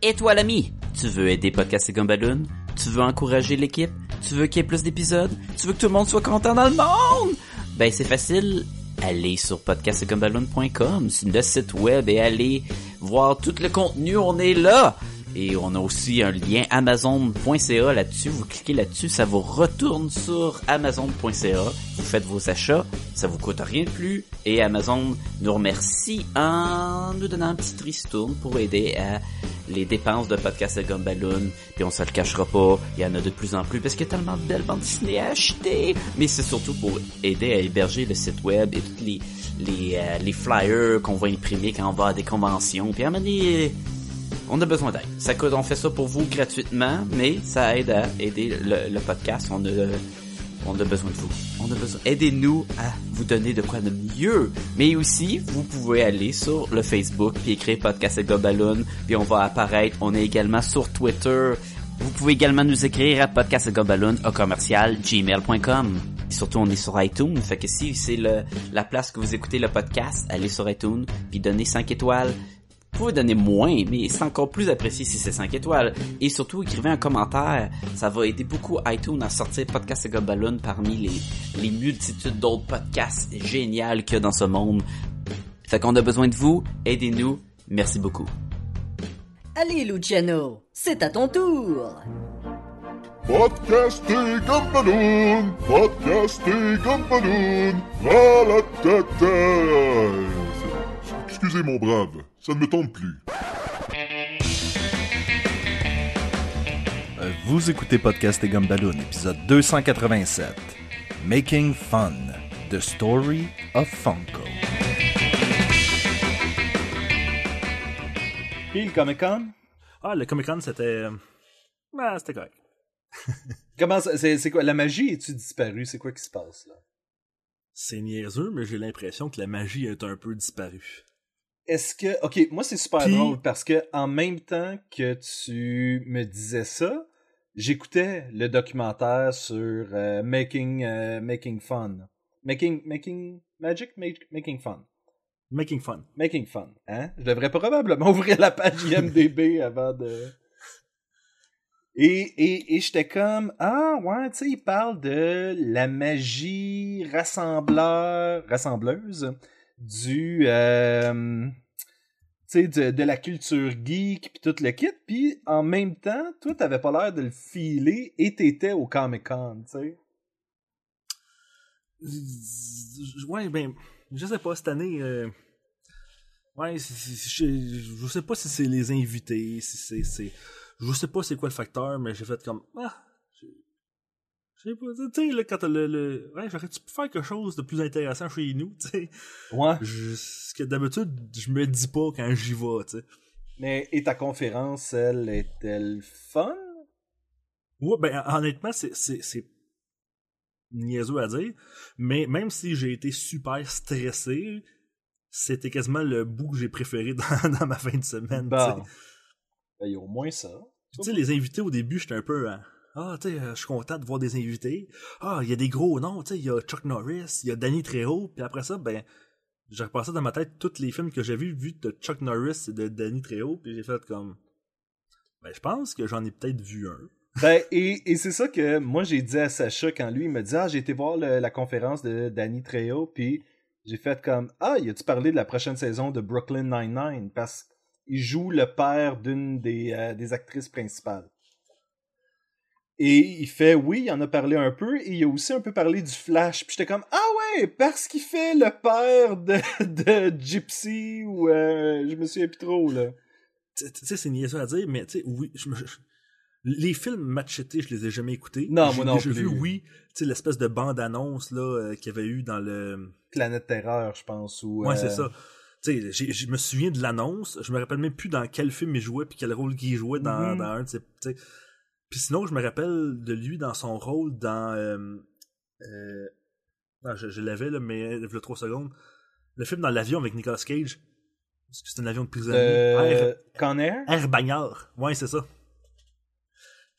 Et toi l'ami, tu veux aider Podcast et? Tu veux encourager l'équipe? Tu veux qu'il y ait plus d'épisodes? Tu veux que tout le monde soit content dans le monde? Ben c'est facile, allez sur podcastgumballoon.com, c'est le site web et allez voir tout le contenu, on est là! Et on a aussi un lien amazon.ca là-dessus. Vous cliquez là-dessus, ça vous retourne sur amazon.ca. Vous faites vos achats, ça vous coûte rien de plus. Et Amazon nous remercie en nous donnant un petit tristourne pour aider à les dépenses de podcast à Gumballoon. Puis on se le cachera pas, il y en a de plus en plus parce qu'il y a tellement de belles bandes dessinées à acheter. Mais c'est surtout pour aider à héberger le site web et tous les les, euh, les flyers qu'on va imprimer quand on va à des conventions. Puis à donné, on a besoin d'aide. Ça coûte, on fait ça pour vous gratuitement, mais ça aide à aider le, le podcast. On a, on a besoin de vous. On a besoin. Aidez-nous à vous donner de quoi de mieux. Mais aussi, vous pouvez aller sur le Facebook puis écrire podcast et Gobaloon, puis on va apparaître. On est également sur Twitter. Vous pouvez également nous écrire à podcastgobaloon au commercial gmail.com. Surtout, on est sur iTunes. Fait que si c'est la place que vous écoutez le podcast, allez sur iTunes, puis donnez 5 étoiles. Vous pouvez donner moins, mais c'est encore plus apprécié si c'est 5 étoiles. Et surtout, écrivez un commentaire. Ça va aider beaucoup iTunes à sortir Podcast et Balloon parmi les, les multitudes d'autres podcasts géniaux qu'il y a dans ce monde. Fait qu'on a besoin de vous. Aidez-nous. Merci beaucoup. Allez, Luciano, c'est à ton tour. Podcast et Gumballoon, Podcast et Gumballoon, ralatata. Excusez mon brave, ça ne me tombe plus. Euh, Vous écoutez Podcast et Gumballoon, épisode 287. Making Fun, The Story of Funko. Puis le Comic Con? Ah, le Comic Con, c'était. Ben, c'était correct. Comment ça, c'est, c'est quoi, la magie est-tu disparue? C'est quoi qui se passe là? C'est niaiseux, mais j'ai l'impression que la magie est un peu disparue. Est-ce que, ok, moi c'est super Puis- drôle parce que en même temps que tu me disais ça, j'écoutais le documentaire sur euh, Making, euh, Making Fun. Making, Making Magic? Ma- making Fun. Making fun. Making Fun. Hein? Je devrais probablement ouvrir la page IMDB avant de. Et, et, et j'étais comme, ah ouais, tu sais, il parle de la magie rassembleur, rassembleuse du, euh, de, de la culture geek puis tout le kit. Puis en même temps, toi, t'avais pas l'air de le filer et t'étais au Comic Con, tu sais. Ouais, ben, je sais pas, cette année. euh, Ouais, je, je sais pas si c'est les invités, si c'est- Je sais pas c'est quoi le facteur, mais j'ai fait comme. Ah! Je sais pas, tu sais, là, quand le. le... Ouais, j'aurais-tu pu faire quelque chose de plus intéressant chez nous, tu sais? Ouais. Je- Ce que d'habitude, je me dis pas quand j'y vais, tu sais. Mais, et ta conférence, elle, est-elle fun? Ouais, ben honnêtement, c'est c'est c'est niaiseux à dire, mais même si j'ai été super stressé, c'était quasiment le bout que j'ai préféré dans, dans ma fin de semaine. Bon. tu sais. Ben, il y a au moins ça. Tu sais, les invités au début, j'étais un peu hein, ah, tu sais, euh, je suis content de voir des invités. Ah, il y a des gros noms, tu sais, il y a Chuck Norris, il y a Danny Trejo, puis après ça, ben j'ai repassé dans ma tête tous les films que j'ai vus vu de Chuck Norris et de Danny Trejo, puis j'ai fait comme ben je pense que j'en ai peut-être vu un. Ben, et, c'est ça que moi j'ai dit à Sacha quand lui il me dit Ah, j'ai été voir la conférence de Danny Trejo, puis j'ai fait comme Ah, il a-tu parlé de la prochaine saison de Brooklyn Nine-Nine? Parce qu'il joue le père d'une des, euh, des actrices principales. Et il fait Oui, il en a parlé un peu, et il a aussi un peu parlé du Flash. Puis j'étais comme Ah ouais, parce qu'il fait le père de, de Gypsy, ou euh, je me souviens plus trop, là. tu sais, c'est niaiseux à dire, mais tu sais, oui, je me- les films machetés, je les ai jamais écoutés. Non, moi non déjà plus. vu, oui, tu sais, l'espèce de bande-annonce, là, euh, qu'il y avait eu dans le... Planète Terreur, je pense. Ou, Ouais, euh, c'est ça. Tu sais, je me souviens de l'annonce, je me rappelle même plus dans quel film il jouait, puis quel rôle qu'il jouait dans, Mhm. dans un de. Puis sinon, je me rappelle de lui dans son rôle dans... Euh, euh, non, je, je l'avais, là, mais il y a trois secondes. Le film dans l'avion avec Nicolas Cage. Parce que c'est un avion de prisonnier. Euh, Air- Con Air? Air Bagnard. Ouais, c'est ça.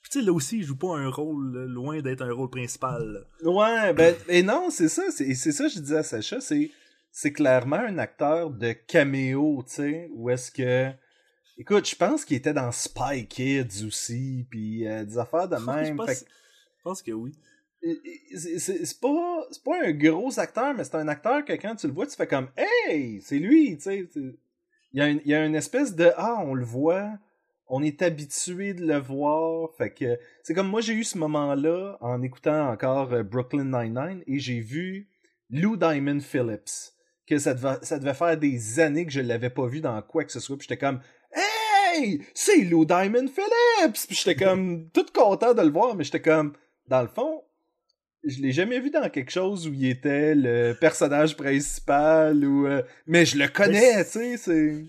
Puis tu sais, là aussi, il joue pas un rôle là, loin d'être un rôle principal. là. Ouais, ben, et non, c'est ça, c'est c'est ça que je disais à Sacha, c'est c'est clairement un acteur de caméo, tu sais, où est-ce que Écoute, je pense qu'il était dans Spy Kids aussi, puis euh, des affaires de je, même. pense, Fait que- je pense que oui. c'est pas, pas un gros acteur, mais c'est un acteur que quand tu le vois, tu fais comme Hey, c'est lui, tu sais. Il y, a une, il y a une espèce de Ah, on le voit, on est habitué de le voir. Fait que c'est comme moi, j'ai eu ce moment-là en écoutant encore euh, Brooklyn Nine-Nine et j'ai vu Lou Diamond Phillips. Que ça devait, ça devait faire des années que je l'avais pas vu dans quoi que ce soit. Puis j'étais comme Hey, c'est Lou Diamond Phillips! Puis j'étais comme tout content de le voir, mais j'étais comme, dans le fond, je l'ai jamais vu dans quelque chose où il était le personnage principal ou euh, mais je le connais, tu sais, c'est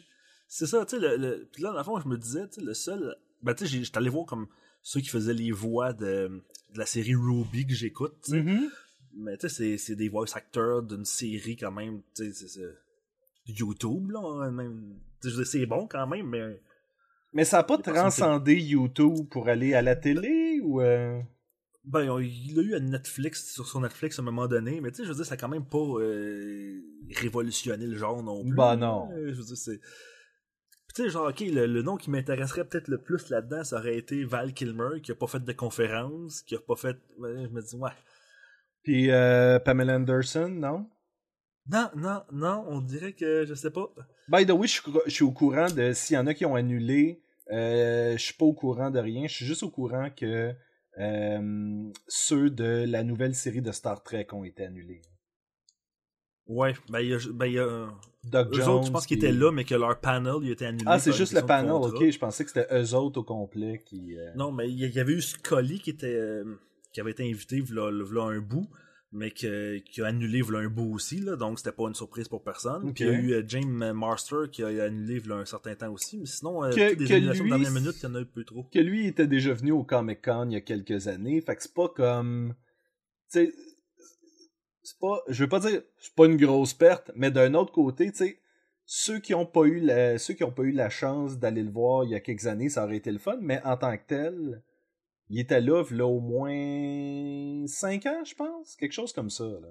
C'est ça, tu sais, le, le- puis là, dans le fond, je me disais, tu sais, le seul... Ben, tu sais, j'étais allé voir comme ceux qui faisaient les voix de, de la série Ruby que j'écoute, tu sais. Mhm. Mais tu sais, c'est- des voice actors d'une série quand même, tu sais, c'est- YouTube, là, même. C'est bon quand même, mais... Mais ça a pas transcendé YouTube pour aller à la télé ou euh, Ben, il l'a eu à Netflix, sur son Netflix à un moment donné, mais tu sais, je veux dire, ça a quand même pas euh, révolutionné le genre non plus. Bah non. Euh, je veux dire, c'est... Tu sais, genre, ok, le, le nom qui m'intéresserait peut-être le plus là-dedans, ça aurait été Val Kilmer, qui a pas fait de conférence, qui a pas fait... je me dis, ouais. puis euh, Pamela Anderson, non? Non, non, non, on dirait que, je sais pas. By the way, je suis, cou- je suis au courant de s'il y en a qui ont annulé, euh, je suis pas au courant de rien, je suis juste au courant que euh, ceux de la nouvelle série de Star Trek ont été annulés. Ouais, ben, il y a... Ben, y a eux Jones. autres, je pense qu'ils puis- étaient là, mais que leur panel, il a été annulé. Ah, c'est juste le panel, ok. Je pensais que c'était eux autres au complet qui. euh, Non, mais il y, il y avait eu Scully qui était euh, qui avait été invité v'là, v'là un bout, mais que- qui a annulé v'là un bout aussi, là, donc c'était pas une surprise pour personne. Ok. Puis il y a eu euh, James Master qui a annulé v'là un certain temps aussi, mais sinon, euh, Que- toutes des que annulations lui, de dernière minute, il y en a un peu trop. que lui était déjà venu au Comic Con il y a quelques années. Fait que c'est pas comme. Tu sais. C'est pas. Je veux pas dire. C'est pas une grosse perte, mais d'un autre côté, tu sais. Ceux qui ont pas eu la, ceux qui ont pas eu la chance d'aller le voir il y a quelques années, ça aurait été le fun, mais en tant que tel, il était là, là au moins 5 ans, je pense. Quelque chose comme ça, là.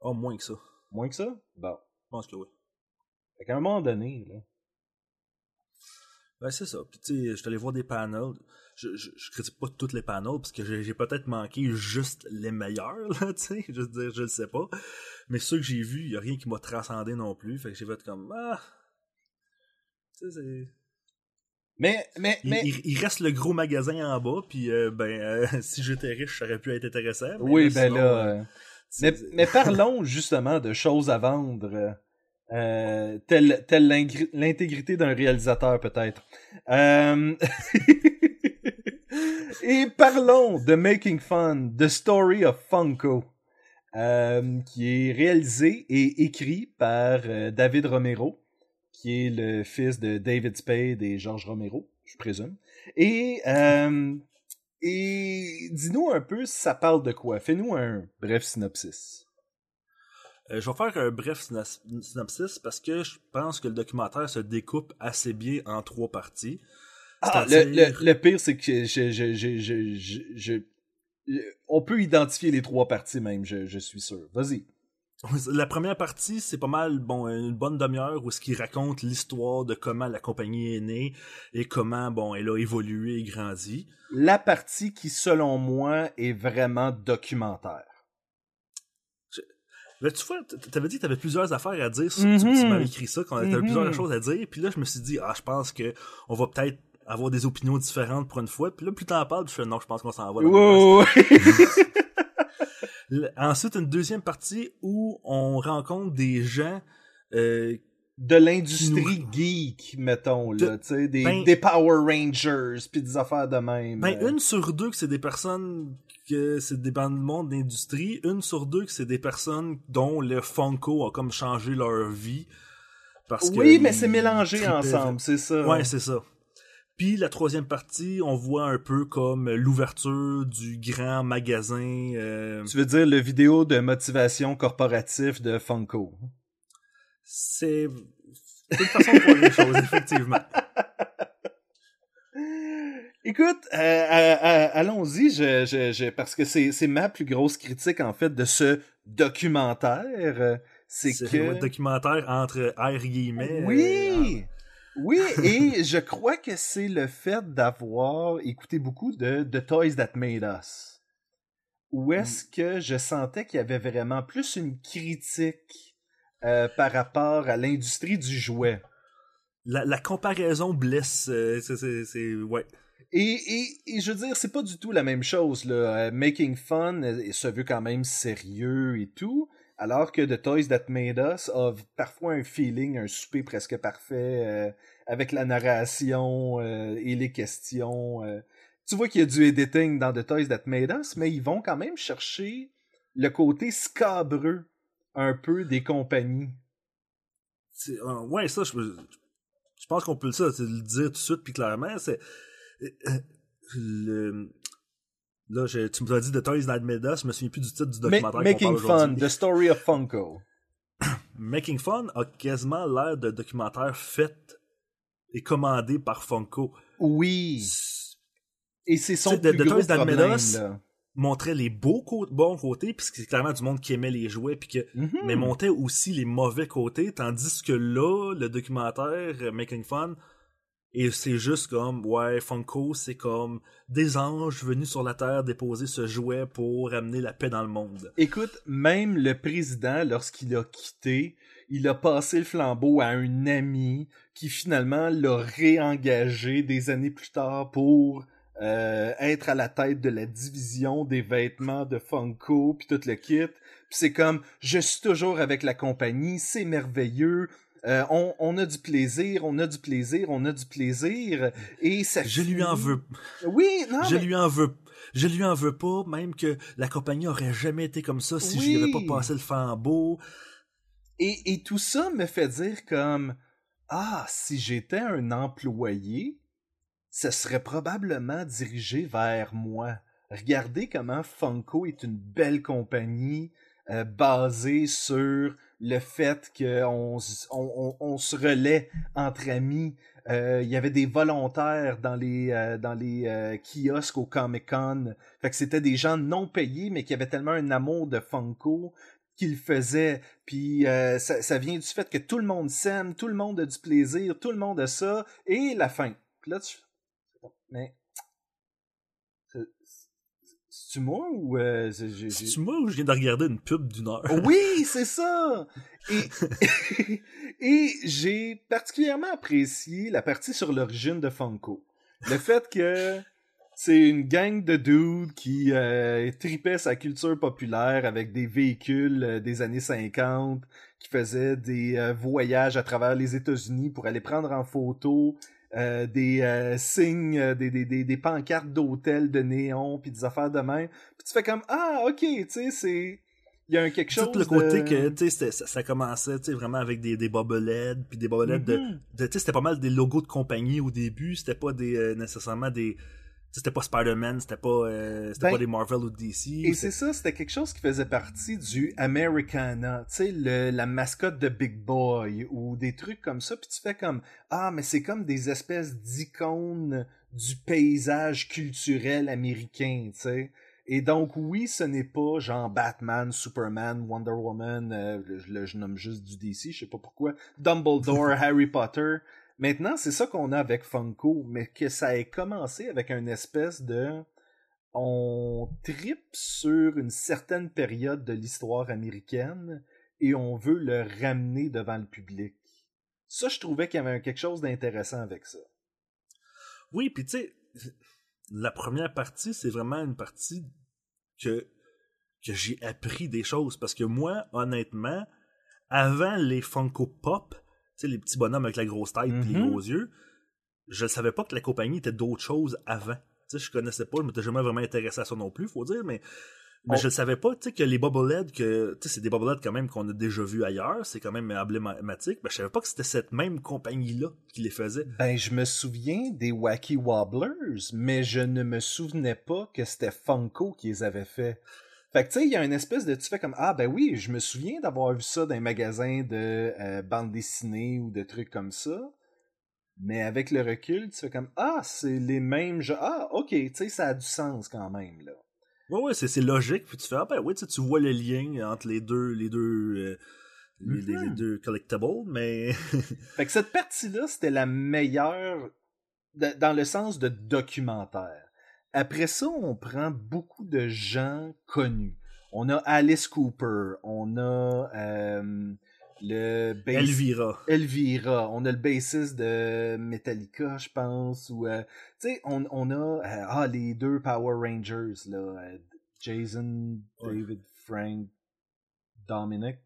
Oh, moins que ça. Moins que ça? Bon. Je pense que oui. Fait qu'à un moment donné, là. Ben, c'est ça. Puis, tu sais, je suis allé voir des panels. Je, je, je critique pas tous les panels parce que j'ai, j'ai peut-être manqué juste les meilleurs, là, tu sais. Je veux dire, je le sais pas. Mais ceux que j'ai vus, il y a rien qui m'a transcendé non plus. Fait que j'ai fait comme, ah. Tu sais, c'est. Mais, mais, Il, mais. il- il reste le gros magasin en bas, puis euh, ben, euh, si j'étais riche, ça aurait pu être intéressant. mais Oui, ben sinon, là. euh, Mais, mais parlons justement de choses à vendre, telle, telle l'intégrité d'un réalisateur peut-être. Et parlons de Making Fun, The Story of Funko, euh, qui est réalisé et écrit par euh, David Romero, qui est le fils de David Spade et George Romero, je présume. Et euh, et dis-nous un peu, ça parle de quoi? Fais-nous un bref synopsis. Euh, je vais faire un bref synopsis parce que je pense que le documentaire se découpe assez bien en trois parties. Ah, le, le, le pire, c'est que je, je, je, je, on peut identifier les trois parties même, je suis sûr. Vas-y. La première partie, c'est pas mal, bon, une bonne demi-heure où ce qui raconte l'histoire de comment la compagnie est née et comment, bon, elle a évolué et grandi. La partie qui, selon moi, est vraiment documentaire. Là, tu vois, t'avais dit que t'avais plusieurs affaires à dire. sur- Mhm. Tu, tu m'avais écrit ça, qu'on avait Mhm. plusieurs choses à dire. Puis là, je me suis dit, ah, je pense que on va peut-être avoir des opinions différentes pour une fois. Puis là, plus t'en parles, je fais, non, je pense qu'on s'en va. dans la même place. Wow. L- Ensuite, une deuxième partie où on rencontre des gens euh, de l'industrie geek, mettons, là, De- tu sais, des, ben- des Power Rangers, puis des affaires de même. Ben, euh. une sur deux que c'est des personnes que c'est des bandes de monde d'industrie, une sur deux que c'est des personnes dont le Funko a comme changé leur vie. Parce que Oui, mais c'est mélangé ensemble, c'est ça. Ouais, c'est ça. Puis la troisième partie, on voit un peu comme l'ouverture du grand magasin. euh, Tu veux dire le vidéo de motivation corporatif de Funko? c'est une façon de voir les choses, effectivement. Écoute, euh, euh, allons-y, je, je, je- parce que c'est ma plus grosse critique en fait de ce documentaire, c'est C'est que un documentaire entre air guillemets. euh, oui, et je crois que c'est le fait d'avoir écouté beaucoup de The Toys That Made Us. Où est-ce que je sentais qu'il y avait vraiment plus une critique euh, par rapport à l'industrie du jouet. La, la comparaison blesse, euh, c'est- ouais. Et, et, et je veux dire, c'est pas du tout la même chose. Là. Euh, Making Fun se veut quand même sérieux et tout, alors que The Toys That Made Us a parfois un feeling, un souper presque parfait, euh, avec la narration euh, et les questions. euh. Tu vois qu'il y a du editing dans The Toys That Made Us, mais ils vont quand même chercher le côté scabreux un peu des compagnies. Euh, ouais, ça, je, pense qu'on peut le, dire tout de suite puis clairement. C'est là, je- tu m'as dit de Toys That Made Us, je me souviens plus du titre du Ma- documentaire qu'on Making parle Fun. The Story of Funko. Making Fun a quasiment l'air de documentaire fait et commandé par Funko. Oui. Et c'est son The- plus The gros Toys That Made problème, Us, là. Montrait les beaux bons côtés, puisque c'est clairement du monde qui aimait les jouets, puis que Mhm. mais montait aussi les mauvais côtés, tandis que là, le documentaire euh, Making Fun, et c'est juste comme, ouais, Funko, c'est comme des anges venus sur la Terre déposer ce jouet pour amener la paix dans le monde. Écoute, même le président, lorsqu'il a quitté, il a passé le flambeau à un ami qui finalement l'a réengagé des années plus tard pour euh, être à la tête de la division des vêtements de Funko puis tout le kit. Puis c'est comme je suis toujours avec la compagnie, c'est merveilleux. Euh, on, on a du plaisir, on a du plaisir, on a du plaisir et ça Je lui en veux. Oui, non, je mais- lui en veux. Je lui en veux pas, même que la compagnie aurait jamais été comme ça si je lui avais pas passé le flambeau. Et, et tout ça me fait dire comme Ah, si j'étais un employé, ce serait probablement dirigé vers moi. Regardez comment Funko est une belle compagnie euh, basée sur le fait qu'on on, se relaie entre amis. Euh, Il y avait des volontaires dans les, euh, dans les euh, kiosques au Comic Con. Fait que c'était des gens non payés, mais qui avaient tellement un amour de Funko qu'ils faisaient. Puis ça, ça vient du fait que tout le monde s'aime, tout le monde a du plaisir, tout le monde a ça, et la fin. Puis là, tu mais c'est-tu moi ou euh, c'est- j'ai- j'ai- C'est moi ou je viens de regarder une pub d'une heure? oui, c'est ça. Et, et j'ai particulièrement apprécié la partie sur l'origine de Funko. Le fait que c'est une gang de dudes qui euh, tripaient sa culture populaire avec des véhicules euh, des années 50, qui faisaient des euh, voyages à travers les États-Unis pour aller prendre en photo euh, des euh, signes, euh, des, des, des, des pancartes d'hôtels de néon, puis des affaires de même. Puis tu fais comme ah ok, tu sais c'est il y a un quelque chose Tout le côté de... que, tu sais, ça, ça commençait, tu sais, vraiment avec des, des bobbleheads, puis des bobbleheads de, Mhm. de- tu sais, c'était pas mal des logos de compagnie au début, c'était pas des, nécessairement des, c'était pas Spider-Man, c'était pas, euh, c'était Ben, pas des Marvel ou DC. Et c'est ça, c'était quelque chose qui faisait partie du Americana, tu sais, la mascotte de Big Boy ou des trucs comme ça, puis tu fais comme ah mais c'est comme des espèces d'icônes du paysage culturel américain, tu sais. Et donc oui, ce n'est pas genre Batman, Superman, Wonder Woman, euh, je, je nomme juste du DC, je sais pas pourquoi, Dumbledore, Harry Potter. Maintenant, c'est ça qu'on a avec Funko, mais que ça ait commencé avec une espèce de on tripe sur une certaine période de l'histoire américaine et on veut le ramener devant le public. Ça, je trouvais qu'il y avait quelque chose d'intéressant avec ça. Oui, puis tu sais, la première partie, c'est vraiment une partie que, que j'ai appris des choses. Parce que moi, honnêtement, avant les Funko Pop, sais, les petits bonhommes avec la grosse tête et les Mhm. gros yeux, je savais pas que la compagnie était d'autres choses avant. Tu sais, je connaissais pas, je m'étais jamais vraiment intéressé à ça non plus, faut dire, mais, je ne savais pas, tu sais, que les bobbleheads, que, tu sais, c'est des bobbleheads quand même qu'on a déjà vus ailleurs, c'est quand même emblématique, mais je savais pas que c'était cette même compagnie-là qui les faisait. Ben, je me souviens des Wacky Wobblers, mais je ne me souvenais pas que c'était Funko qui les avait fait. Fait que tu sais, il y a une espèce de... Tu fais comme, ah ben oui, je me souviens d'avoir vu ça dans un magasin de euh, bande dessinée ou de trucs comme ça. Mais avec le recul, tu fais comme, ah, c'est les mêmes... Ah, ok, tu sais, ça a du sens quand même, là. Ouais, ouais, c'est, c'est logique. Puis tu fais, ah ben oui, tu vois le lien entre les deux, les deux, euh, les, les- les deux collectibles, mais Fait que cette partie-là, c'était la meilleure dans le sens de documentaire. Après ça, on prend beaucoup de gens connus. On a Alice Cooper, on a euh, le bass- Elvira. Elvira, on a le bassiste de Metallica, je pense, ou euh, tu sais, on, on a euh, ah les deux Power Rangers là, Jason. David, Frank, Dominic,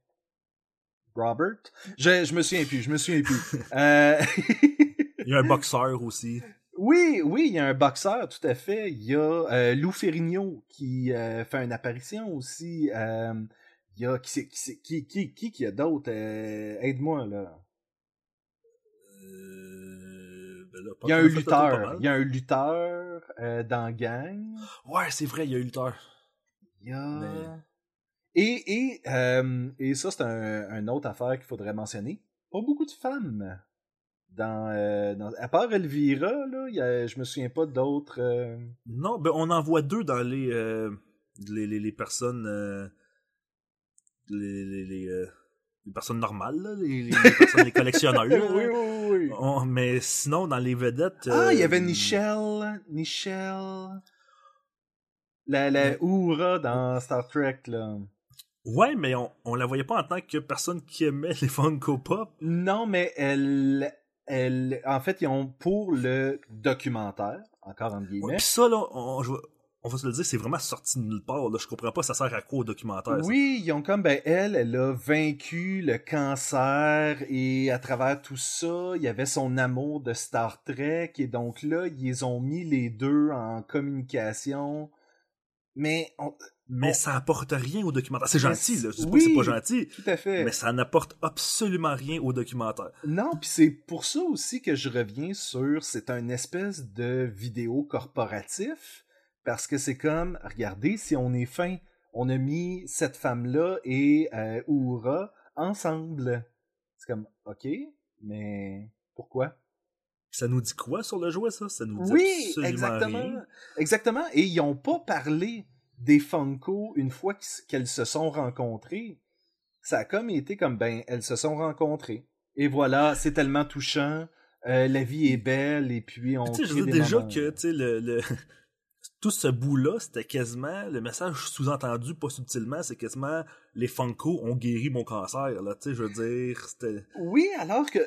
Robert. Je, je me souviens plus, je me souviens plus. Il y a un boxeur aussi. Oui, oui, il y a un boxeur, tout à fait. Il y a euh, Lou Ferrigno qui euh, fait une apparition aussi. Euh, il y a qui c'est- qui qui qui qui a d'autres Aide-moi là? Ben là, Il y a un lutteur. Il y a un lutteur dans Gang. Ouais, c'est vrai, il y a un lutteur. Il y a... Mais- Et, et, et ça, c'est un, un autre affaire qu'il faudrait mentionner. Pas beaucoup de femmes. Dans, euh, dans- à part Elvira, là, il y a, je me souviens pas d'autres. euh, Non, ben on en voit deux dans les euh, les, les, les personnes les les, les, personnes normales, là, les, personnes les collectionneurs. oui, oui, oui. On- mais sinon dans les vedettes. Ah, il y avait Nichelle. Nichelle. La, la Oura dans Star Trek, là. Ouais, mais on, on la voyait pas en tant que personne qui aimait les Funko Pop. Non, mais elle, elle, en fait, ils ont pour le documentaire, encore en guillemets. Puis ça, là, on, va se le dire, c'est vraiment sorti de nulle part. Là. Je comprends pas, ça sert à quoi au documentaire. ça? Oui, ils ont comme, ben, elle, elle a vaincu le cancer et à travers tout ça, il y avait son amour de Star Trek et donc là, ils ont mis les deux en communication. Mais, on- Mais ça apporte rien au documentaire. C'est gentil, là. Pas oui. c'est pas gentil. tout à fait. Mais ça n'apporte absolument rien au documentaire. Non, puis c'est pour ça aussi que je reviens sur c'est un espèce de vidéo corporatif parce que c'est comme regardez si on est fin, on a mis cette femme là et euh, Oura ensemble. C'est comme OK, mais pourquoi? Ça nous dit quoi sur le jouet, ça? Ça nous dit Oui, absolument exactement. rien. Exactement et ils ont pas parlé des Funko une fois qu'elles se sont rencontrées. Ça a comme été comme ben elles se sont rencontrées et voilà, c'est tellement touchant. euh, la vie est belle et puis on Tu sais, je veux déjà moments. que, tu sais, le, le- tout ce bout-là, c'était quasiment, le message sous-entendu, pas subtilement, c'est quasiment les Funko ont guéri mon cancer, là, tu sais, je veux dire, c'était... Oui, alors que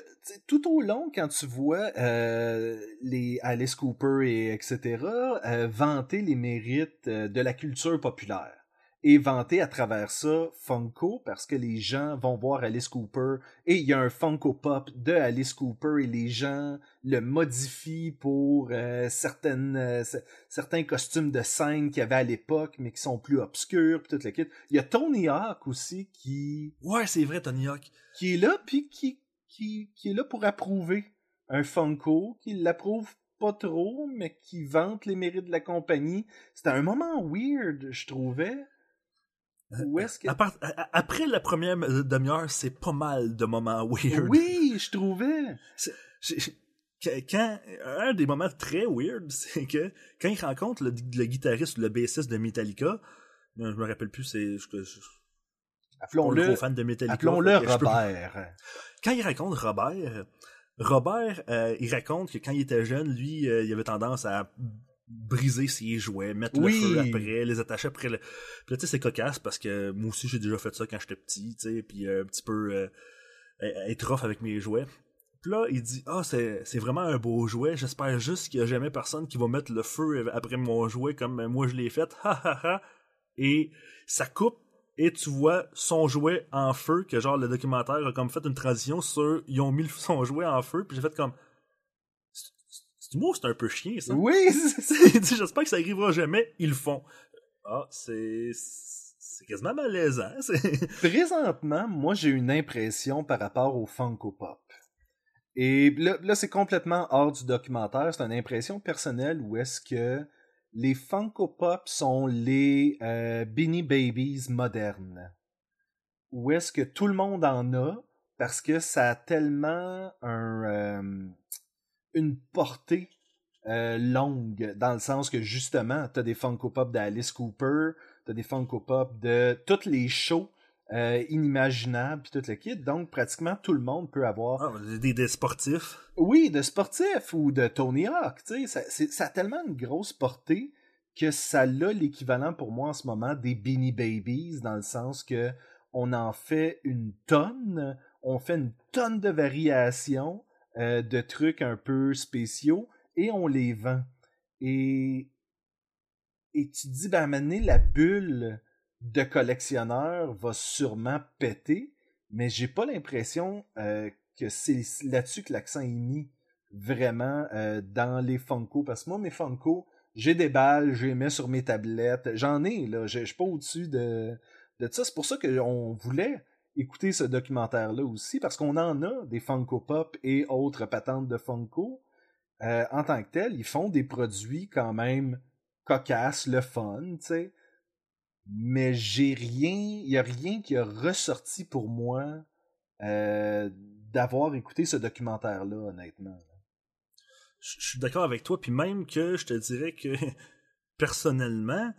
tout au long, quand tu vois euh, les Alice Cooper et etc. euh, vanter les mérites euh, de la culture populaire et vanter à travers ça Funko parce que les gens vont voir Alice Cooper et il y a un Funko Pop de Alice Cooper et les gens le modifient pour euh, certaines euh, certains costumes de scène qu'il y avait à l'époque mais qui sont plus obscurs puis toute la kit. Il y a Tony Hawk aussi qui Ouais, c'est vrai, Tony Hawk. qui est là puis qui, qui, qui est là pour approuver un Funko, qui l'approuve pas trop, mais qui vante les mérites de la compagnie. C'était un moment weird, je trouvais. Où est-ce que... Part- après la première demi-heure, c'est pas mal de moments weird. Oui, je trouvais. Quand, quand- un des moments très weird, c'est que quand il rencontre le, le guitariste ou le bassiste de Metallica, je me rappelle plus, c'est Appelons-le, fan de Metallica. appelons-le je peux- Robert. Quand il raconte Robert, Robert, euh, il raconte que quand il était jeune, lui, euh, il avait tendance à briser ses jouets, mettre Oui. le feu après, les attacher après le. Puis là, tu sais, c'est cocasse parce que moi aussi, j'ai déjà fait ça quand j'étais petit, tu sais, puis euh, un petit peu euh, être rough avec mes jouets. Puis là, il dit Ah, c'est c'est vraiment un beau jouet. J'espère juste qu'il y a jamais personne qui va mettre le feu après mon jouet comme moi je l'ai fait. Ha ha ha. Et ça coupe et tu vois son jouet en feu, que genre le documentaire a comme fait une transition sur ils ont mis son jouet en feu, puis j'ai fait comme c'est moi, c'est un peu chien ça. Oui, J'espère que ça arrivera jamais, ils le font. Ah, c'est c'est quasiment malaisant. c'est- Présentement, moi, j'ai une impression par rapport au Funko Pop. Et là, là, c'est complètement hors du documentaire. C'est une impression personnelle où est-ce que les Funko Pop sont les euh, Beanie Babies modernes. Où est-ce que tout le monde en a parce que ça a tellement un, euh, une portée euh, longue, dans le sens que justement, t'as des Funko Pop d'Alice Cooper, t'as des Funko Pop de toutes les shows euh, inimaginable, puis tout le kit. Donc, pratiquement tout le monde peut avoir... Ah, des, des sportifs. Oui, de sportifs ou de Tony Hawk, tu sais. Ça, ça a tellement une grosse portée que ça a l'équivalent pour moi en ce moment des Beanie Babies, dans le sens que on en fait une tonne, on fait une tonne de variations euh, de trucs un peu spéciaux et on les vend. Et, et tu te dis, ben, à un la bulle de collectionneur va sûrement péter, mais j'ai pas l'impression euh, que c'est là-dessus que l'accent est mis vraiment euh, dans les Funko. Parce que moi, mes Funko, j'ai des balles, je les mets sur mes tablettes. J'en ai, là. Je je suis pas au-dessus de, de ça. C'est pour ça qu'on voulait écouter ce documentaire-là aussi, parce qu'on en a des Funko Pop et autres patentes de Funko. Euh, en tant que tel, ils font des produits quand même cocasses, le fun, tu sais. Mais j'ai rien, il y a rien qui a ressorti pour moi euh, d'avoir écouté ce documentaire-là, honnêtement. Je suis d'accord avec toi, puis même que je te dirais que personnellement,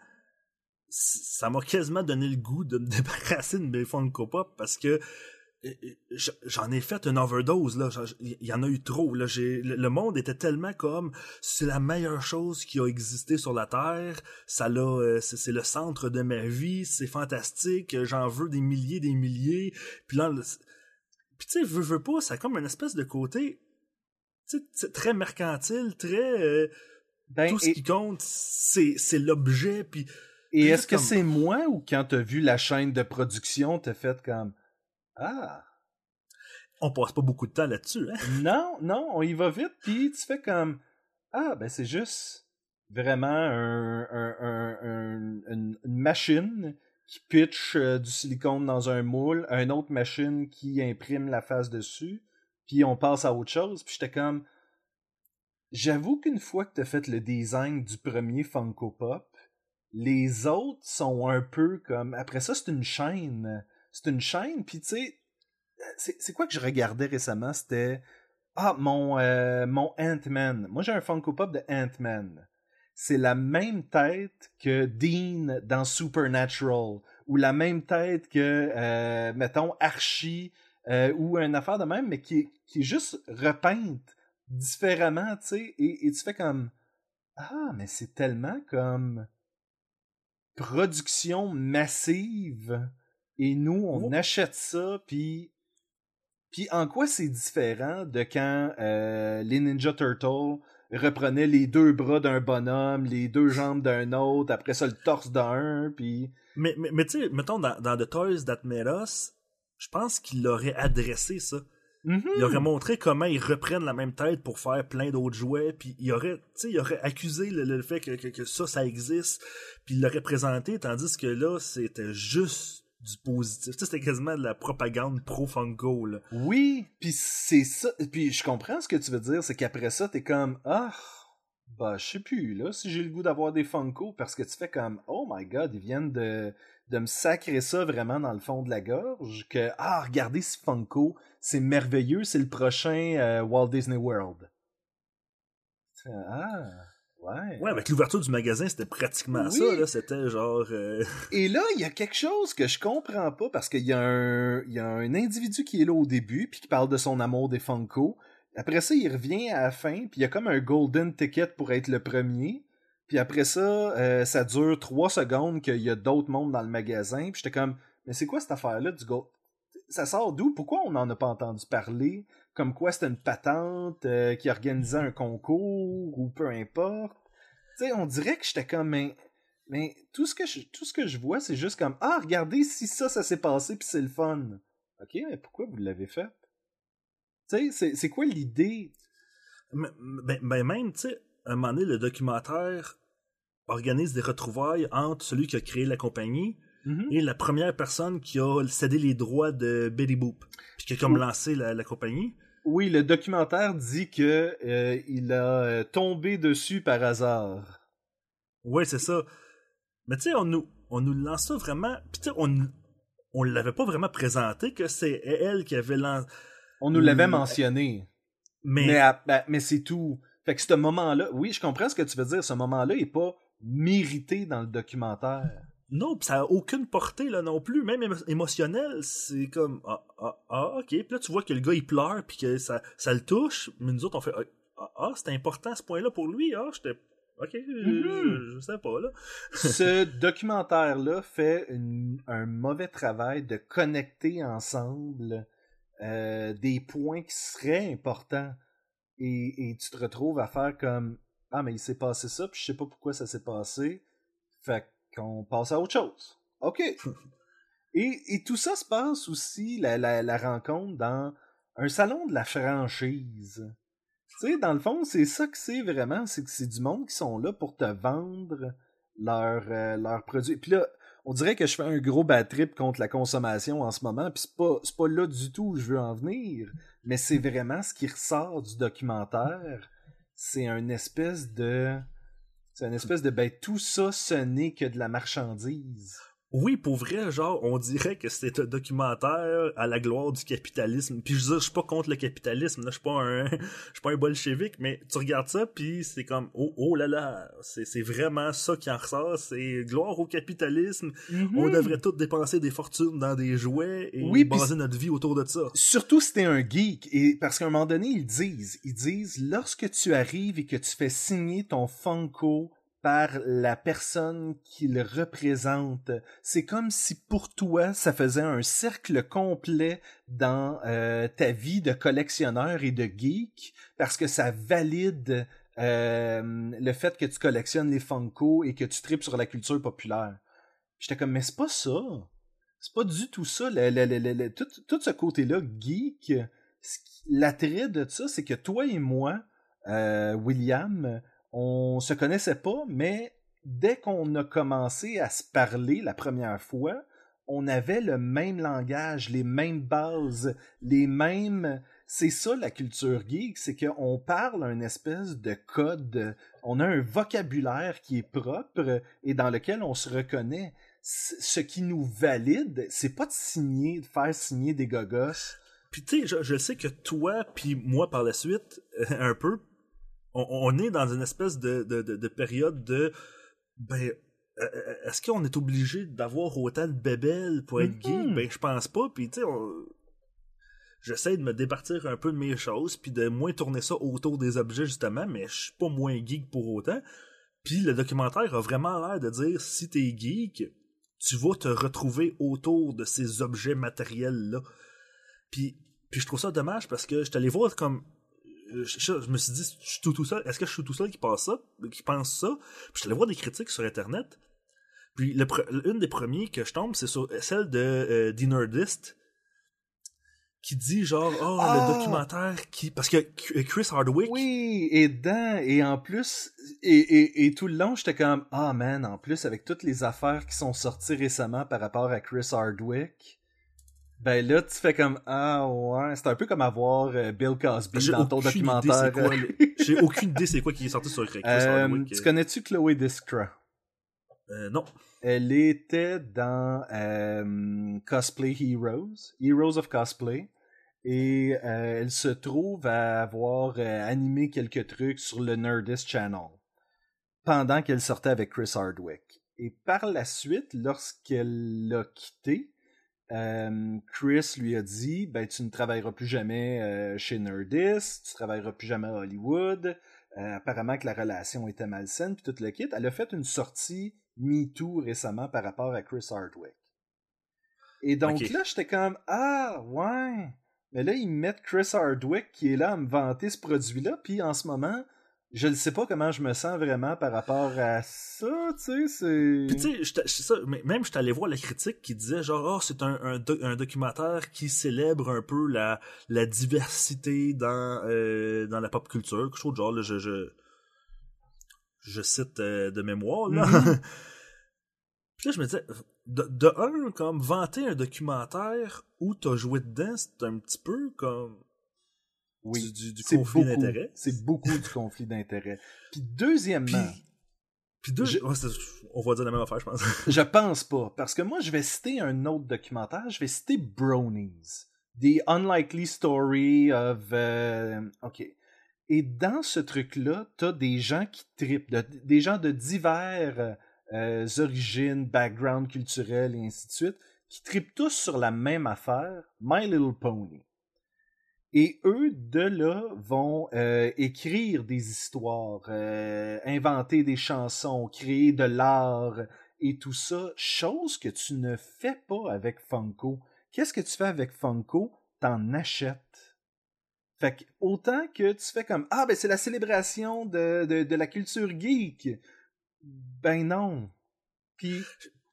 ça m'a quasiment donné le goût de me débarrasser de mes Funko Pop parce que j'en ai fait une overdose là. Il y en a eu trop là. J'ai le monde était tellement comme c'est la meilleure chose qui a existé sur la terre. Ça l'a euh, c'est le centre de ma vie. C'est fantastique. J'en veux des milliers des milliers. Puis là puis tu sais veux veux pas ça a comme une espèce de côté très mercantile très euh, Ben, tout ce et qui compte c'est c'est l'objet puis et est-ce que comme- c'est moi ou quand t'as vu la chaîne de production, t'as fait comme Ah, on passe pas beaucoup de temps là-dessus hein? Non, non, on y va vite, puis tu fais comme Ah, ben c'est juste vraiment un, un- un- un- une, une machine qui pitch euh, du silicone dans un moule, une autre machine qui imprime la face dessus, puis on passe à autre chose, puis j'étais comme J'avoue qu'une fois que t'as fait le design du premier Funko Pop, les autres sont un peu comme. Après ça, c'est une chaîne. C'est une chaîne, puis tu sais, c'est quoi que je regardais récemment? C'était. Ah, mon, euh, mon Ant-Man. Moi, j'ai un Funko Pop de Ant-Man. C'est la même tête que Dean dans Supernatural, ou la même tête que, euh, mettons, Archie, euh, ou une affaire de même, mais qui qui est juste repeinte différemment, tu sais, et tu fais comme Ah, mais c'est tellement comme production massive, et nous, on Oh. achète ça, puis puis en quoi c'est différent de quand euh, les Ninja Turtles reprenaient les deux bras d'un bonhomme, les deux jambes d'un autre, après ça le torse d'un, puis Mais, mais, mais tu sais, mettons, dans, dans The Toys Us, je pense qu'il aurait adressé ça. Mhm. Il aurait montré comment ils reprennent la même tête pour faire plein d'autres jouets, puis il aurait, tu sais, il aurait accusé le, le fait que, que, que ça, ça existe, puis il l'aurait présenté, tandis que là, c'était juste du positif. Tu sais, c'était quasiment de la propagande pro-Funko, là. Oui, puis c'est ça. Puis je comprends ce que tu veux dire, c'est qu'après ça, t'es comme ah, bah je sais plus là si j'ai le goût d'avoir des Funko parce que tu fais comme oh my god, ils viennent de de me sacrer ça vraiment dans le fond de la gorge que ah regardez ce Funko, c'est merveilleux, c'est le prochain euh, Walt Disney World. Ah, ouais. Ouais, avec l'ouverture du magasin, c'était pratiquement Oui. ça, là. C'était genre... euh, Et là, il y a quelque chose que je comprends pas parce qu'il y, a un- y a un individu qui est là au début puis qui parle de son amour des Funko. Après ça, il revient à la fin puis il y a comme un golden ticket pour être le premier. Puis après ça, euh, ça dure trois secondes qu'il y a d'autres mondes dans le magasin. Puis j'étais comme, mais c'est quoi cette affaire-là du gold? Ça sort d'où? Pourquoi on n'en a pas entendu parler? Comme quoi c'était une patente euh, qui organisait un concours ou peu importe? On dirait que j'étais comme, mais, mais tout ce que je, tout ce que je vois, c'est juste comme, ah, regardez si ça, ça s'est passé puis c'est le fun. Ok, mais pourquoi vous l'avez fait? Tu sais, c'est- quoi l'idée? Ben, ben même, tu un moment donné, le documentaire organise des retrouvailles entre celui qui a créé la compagnie Mhm. et la première personne qui a cédé les droits de Betty Boop, puis qui a comme Oui. lancé la, la compagnie. Oui, le documentaire dit que euh, il a euh, tombé dessus par hasard. Ouais, c'est ça. Mais tu sais, on nous, on nous lance ça vraiment. Puis tu sais, on, on l'avait pas vraiment présenté que c'est elle qui avait lancé. On nous l'avait Mm. mentionné. Mais, Mais, à- ben, mais c'est tout. Fait que ce moment-là, oui, je comprends ce que tu veux dire. Ce moment-là est pas mérité dans le documentaire. Non, pis ça a aucune portée là non plus, même émo- émotionnelle. C'est comme ah, ah, ah, ok. Puis là tu vois que le gars il pleure puis que ça, ça le touche, mais nous autres on fait ah, ah c'est important ce point-là pour lui. Ah, j'étais ok, je, Mhm. je sais pas là. Ce documentaire-là fait une- un mauvais travail de connecter ensemble euh, des points qui seraient importants. Et, et tu te retrouves à faire comme Ah, mais il s'est passé ça, puis je sais pas pourquoi ça s'est passé. Fait qu'on passe à autre chose. OK. Et, et tout ça se passe aussi, la, la, la rencontre, dans un salon de la franchise. Tu sais, dans le fond, c'est ça que c'est vraiment, c'est que c'est du monde qui sont là pour te vendre leurs euh, leurs produits. Puis là, on dirait que je fais un gros bad trip contre la consommation en ce moment, puis c'est pas, c'est pas là du tout où je veux en venir, mais c'est vraiment ce qui ressort du documentaire. C'est une espèce de... C'est une espèce de... Ben, tout ça, ce n'est que de la marchandise. Oui, pour vrai, genre, on dirait que c'est un documentaire à la gloire du capitalisme. Puis je veux dire, je suis pas contre le capitalisme, là, je suis pas un, je suis pas un bolchevique, mais tu regardes ça, puis c'est comme, oh, oh là là, c'est, vraiment ça qui en ressort, c'est gloire au capitalisme. On devrait tous dépenser des fortunes dans des jouets et Oui, baser notre vie autour de ça. Surtout si t'es un geek, et parce qu'à un moment donné, ils disent, ils disent, lorsque tu arrives et que tu fais signer ton Funko par la personne qui le représente, c'est comme si pour toi, ça faisait un cercle complet dans euh, ta vie de collectionneur et de geek, parce que ça valide euh, le fait que tu collectionnes les Funko et que tu tripes sur la culture populaire. J'étais comme, mais c'est pas ça. C'est pas du tout ça. Le- le- le- tout, tout ce côté-là, geek, l'attrait de ça, c'est que toi et moi, euh, William, on se connaissait pas, mais dès qu'on a commencé à se parler la première fois, on avait le même langage, les mêmes bases, les mêmes. C'est ça la culture geek, c'est qu'on parle un espèce de code, on a un vocabulaire qui est propre et dans lequel on se reconnaît. Ce qui nous valide, c'est pas de signer, de faire signer des gogos. Puis tu sais, je, je sais que toi puis moi par la suite, un peu, on, on est dans une espèce de, de, de, de période de ben euh, est-ce qu'on est obligé d'avoir autant de bébelles pour être Mhm. geek? Ben je pense pas. Puis tu sais, on- j'essaie de me départir un peu de mes choses puis de moins tourner ça autour des objets justement, mais je suis pas moins geek pour autant. Puis le documentaire a vraiment l'air de dire si t'es geek, tu vas te retrouver autour de ces objets matériels là. Puis, puis je trouve ça dommage parce que je suis allé voir comme. Euh, Je, me suis dit, je suis tout, tout seul. Est-ce que je suis tout seul qui pense ça, qui pense ça? Puis je allé voir des critiques sur Internet. Puis le une des premiers que je tombe, c'est sur celle de euh, The Nerdist, qui dit genre, oh, Ah! le documentaire qui. Parce que Chris Hardwick. Oui, et dedans, et en plus, et, et, et tout le long, j'étais comme, ah man, en plus, avec toutes les affaires qui sont sorties récemment par rapport à Chris Hardwick, ben là, tu fais comme, ah ouais, c'est un peu comme avoir euh, Bill Cosby J'ai dans ton aucune idée documentaire. c'est quoi le- J'ai aucune idée c'est quoi qui est sorti sur Chris Euh, Hardwick. tu connais-tu Chloé Diskra? Euh, non. Elle était dans euh, Cosplay Heroes, Heroes of Cosplay, et euh, elle se trouve à avoir euh, animé quelques trucs sur le Nerdist Channel pendant qu'elle sortait avec Chris Hardwick. Et par la suite, lorsqu'elle l'a quitté, euh, Chris lui a dit ben tu ne travailleras plus jamais euh, chez Nerdist, tu travailleras plus jamais à Hollywood. Euh, apparemment que la relation était malsaine puis tout le kit. Elle a fait une sortie MeToo récemment par rapport à Chris Hardwick. Et donc là, j'étais comme Ah ouais. Mais là, ils mettent Chris Hardwick qui est là à me vanter ce produit-là, puis en ce moment, je ne sais pas comment je me sens vraiment par rapport à ça, tu sais, c'est... Puis tu sais, ça, mais même j'étais allé voir la critique qui disait genre oh, c'est un, un, doc- un documentaire qui célèbre un peu la, la diversité dans euh, dans la pop culture, quelque chose de genre là, je je je cite euh, de mémoire là. Mhm. Puis là je me disais de, de un comme vanter un documentaire où t'as joué dedans, c'est un petit peu comme Oui. du, conflit beaucoup- d'intérêts. C'est beaucoup du conflit d'intérêts. Puis deuxièmement, Puis, puis deux, Je- on va dire la même affaire, je pense. je pense pas, parce que moi, je vais citer un autre documentaire, je vais citer Bronies. The Unlikely Story of... euh, OK. Et dans ce truc-là, t'as des gens qui tripent, de- des gens de divers euh, origines, background culturel et ainsi de suite, qui tripent tous sur la même affaire, My Little Pony. Et eux, de là, vont euh, écrire des histoires, euh, inventer des chansons, créer de l'art et tout ça, chose que tu ne fais pas avec Funko. Qu'est-ce que tu fais avec Funko? T'en achètes. Fait que autant que tu fais comme Ah ben c'est la célébration de, de, de la culture geek. Ben non. Puis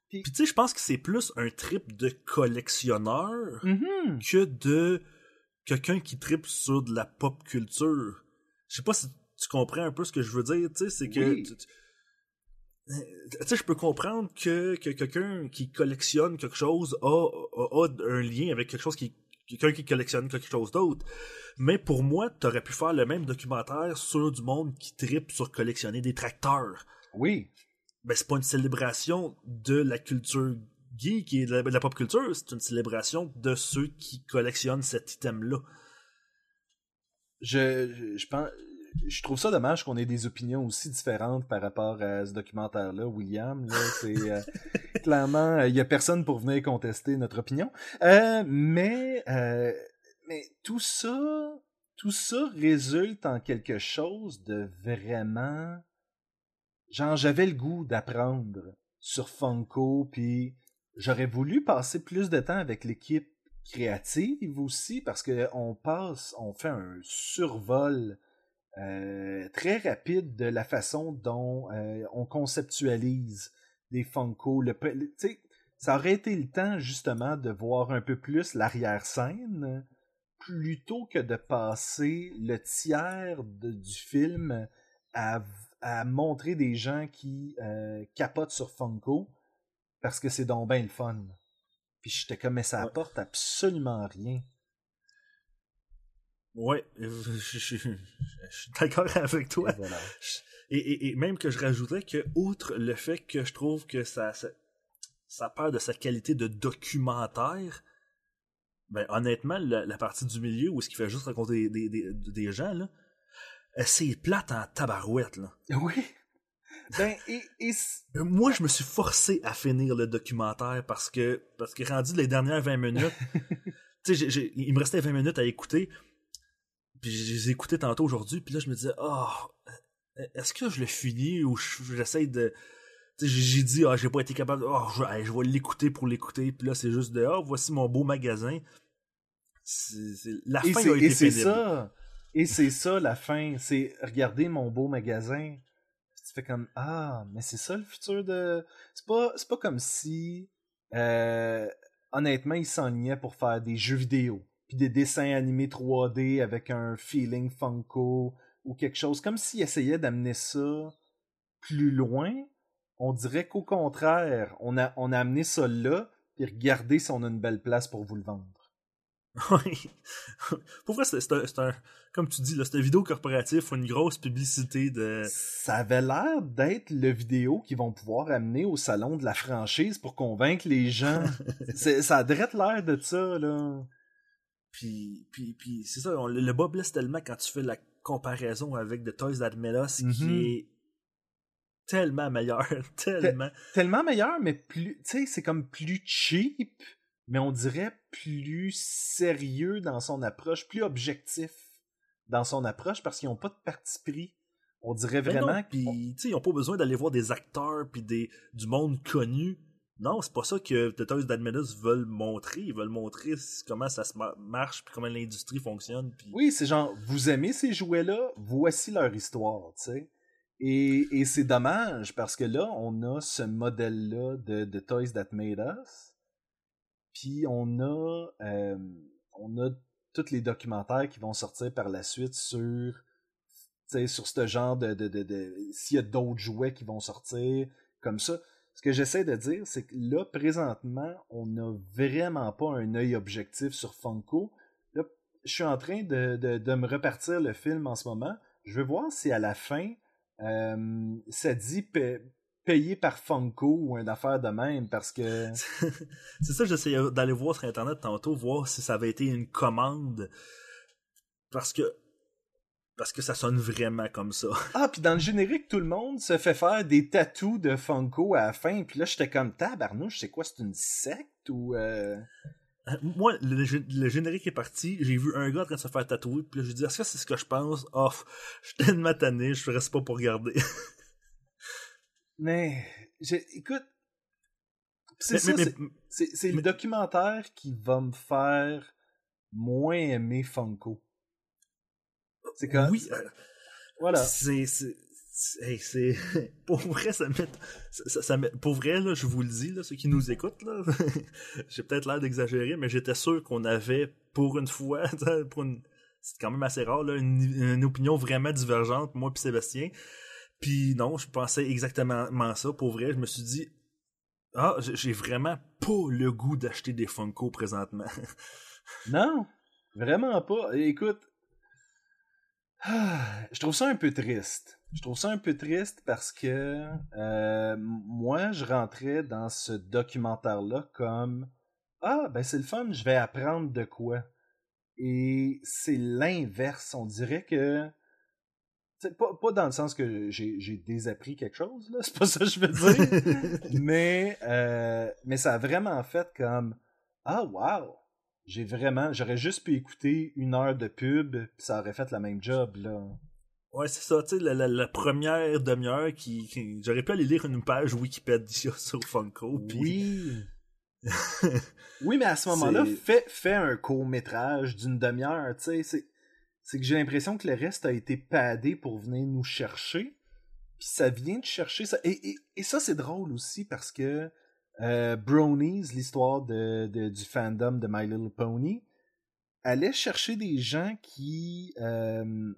Puis tu sais, je pense que c'est plus un trip de collectionneur mhm. que de quelqu'un qui tripe sur de la pop culture. Je sais pas si tu comprends un peu ce que je veux dire, tu sais, c'est que Oui. tu sais, je peux comprendre que, que quelqu'un qui collectionne quelque chose a, a, a un lien avec quelque chose qui quelqu'un qui collectionne quelque chose d'autre. Mais pour moi, t'aurais pu faire le même documentaire sur du monde qui tripe sur collectionner des tracteurs. Oui. Ben, c'est pas une célébration de la culture geek et de la, de la pop culture, c'est une célébration de ceux qui collectionnent cet item-là. Je, je, je pense. Je trouve ça dommage qu'on ait des opinions aussi différentes par rapport à ce documentaire-là, William. Là, c'est euh, clairement, il y a personne pour venir contester notre opinion. Euh, mais, euh, mais tout ça, tout ça résulte en quelque chose de vraiment. Genre, j'avais le goût d'apprendre sur Funko, puis j'aurais voulu passer plus de temps avec l'équipe créative aussi, parce que on passe, on fait un survol euh, très rapide de la façon dont euh, on conceptualise des Funko. Ça aurait été le temps justement de voir un peu plus l'arrière-scène plutôt que de passer le tiers du film à, à montrer des gens qui euh, capotent sur Funko parce que c'est donc bien le fun. Puis j'étais comme, mais ça Ouais. apporte absolument rien. Ouais, je, je- je- je suis d'accord avec Et toi. voilà. Et, et- et même que je rajouterais que, outre le fait que je trouve que ça, ça, ça perd de sa qualité de documentaire, ben honnêtement, la, la partie du milieu où ce qui fait juste raconter des, des, des, des gens, là, euh, c'est plate en tabarouette, là. Oui. Ben, et, et Euh, Moi, je me suis forcé à finir le documentaire parce que, parce que rendu les dernières 20 minutes, tu sais, il me restait 20 minutes à écouter, puis je les tantôt aujourd'hui, puis là, je me disais, oh, est-ce que je le finis ou je- j'essaie de. J'ai dit, ah, j'ai pas été capable, oh, je, hey, je vais l'écouter pour l'écouter, puis là, c'est juste de, oh, voici mon beau magasin. C'est- c'est- la et fin c'est a et été c'est pénible. ça. Et c'est ça la fin. C'est regarder mon beau magasin. Comme ah, mais c'est ça le futur de. C'est pas c'est pas comme si euh, honnêtement ils s'enlignaient pour faire des jeux vidéo puis des dessins animés 3D avec un feeling Funko ou quelque chose comme s'ils essayaient d'amener ça plus loin. On dirait qu'au contraire, on a on a amené ça là puis regardez si on a une belle place pour vous le vendre. Oui. Pour vrai, c'est un, Comme tu dis, c'est un vidéo corporatif ou une grosse publicité de. Ça avait l'air d'être le vidéo qu'ils vont pouvoir amener au salon de la franchise pour convaincre les gens. Ça a l'air de ça, là. Puis, puis, puis c'est ça, on- le, bas blesse tellement quand tu fais la comparaison avec The Toys That Made Us qui est tellement meilleur, tellement. Tellement meilleur, mais plus. Tu sais, c'est comme plus cheap, mais on dirait plus sérieux dans son approche, plus objectif dans son approche parce qu'ils n'ont pas de parti pris. On dirait Ben vraiment sais, ils ont pas besoin d'aller voir des acteurs puis des, du monde connu. Non, c'est pas ça que The Toys That Made Us veulent montrer. Ils veulent montrer comment ça se ma- marche puis comment l'industrie fonctionne. Puis... Oui, c'est genre, vous aimez ces jouets-là, voici leur histoire, tu sais. Et, et c'est dommage parce que là, on a ce modèle-là de, de Toys That Made Us. Puis on a, euh, on a tous les documentaires qui vont sortir par la suite sur, ce genre de, de, de, s'il y a d'autres jouets qui vont sortir comme ça. Ce que j'essaie de dire, c'est que là, présentement, on n'a vraiment pas un œil objectif sur Funko. Là, je suis en train de, me repartir le film en ce moment. Je veux voir si à la fin, euh, ça dit payé par Funko ou une affaire de même, parce que... c'est ça, j'essayais d'aller voir sur Internet tantôt, voir si ça avait été une commande. Parce que parce que ça sonne vraiment comme ça. Ah, puis dans le générique, tout le monde se fait faire des tatous de Funko à la fin. Puis là, j'étais comme tabarnouche, c'est quoi, c'est une secte ou. Euh... Moi, le, le, générique est parti, j'ai vu un gars en train de se faire tatouer, puis là, je dis, est-ce que c'est ce que je pense? Off, je suis tellement tanné, je reste pas pour regarder. mais, écoute, c'est ça, c'est le documentaire qui va me faire moins aimer Funko. C'est comme. Oui. Euh, voilà. C'est. c'est pour vrai ça met ça, ça met, pour vrai là je vous le dis là ceux qui nous écoutent là j'ai peut-être l'air d'exagérer mais j'étais sûr qu'on avait pour une fois pour une c'est quand même assez rare là une, opinion vraiment divergente moi puis Sébastien puis non je pensais exactement ça pour vrai je me suis dit ah j'ai vraiment pas le goût d'acheter des Funko présentement non vraiment pas écoute je trouve ça un peu triste. Je trouve ça un peu triste parce que euh, moi, je rentrais dans ce documentaire-là comme Ah, ben c'est le fun, je vais apprendre de quoi. Et c'est l'inverse. On dirait que. Pas, pas dans le sens que j'ai désappris quelque chose, là, c'est pas ça que je veux dire. mais, euh, mais ça a vraiment fait comme Ah, wow! j'ai vraiment, j'aurais juste pu écouter une heure de pub, puis ça aurait fait la même job, là. Ouais, c'est ça, tu sais, la, première demi-heure qui, J'aurais pu aller lire une page Wikipédia sur Funko, Oui! oui, mais à ce moment-là, fais, fais un court-métrage d'une demi-heure, tu sais, c'est que j'ai l'impression que le reste a été padé pour venir nous chercher, puis ça vient de chercher ça. Et, ça, c'est drôle aussi, parce que euh, Bronies, l'histoire du fandom de My Little Pony, allait chercher des gens qui, euh,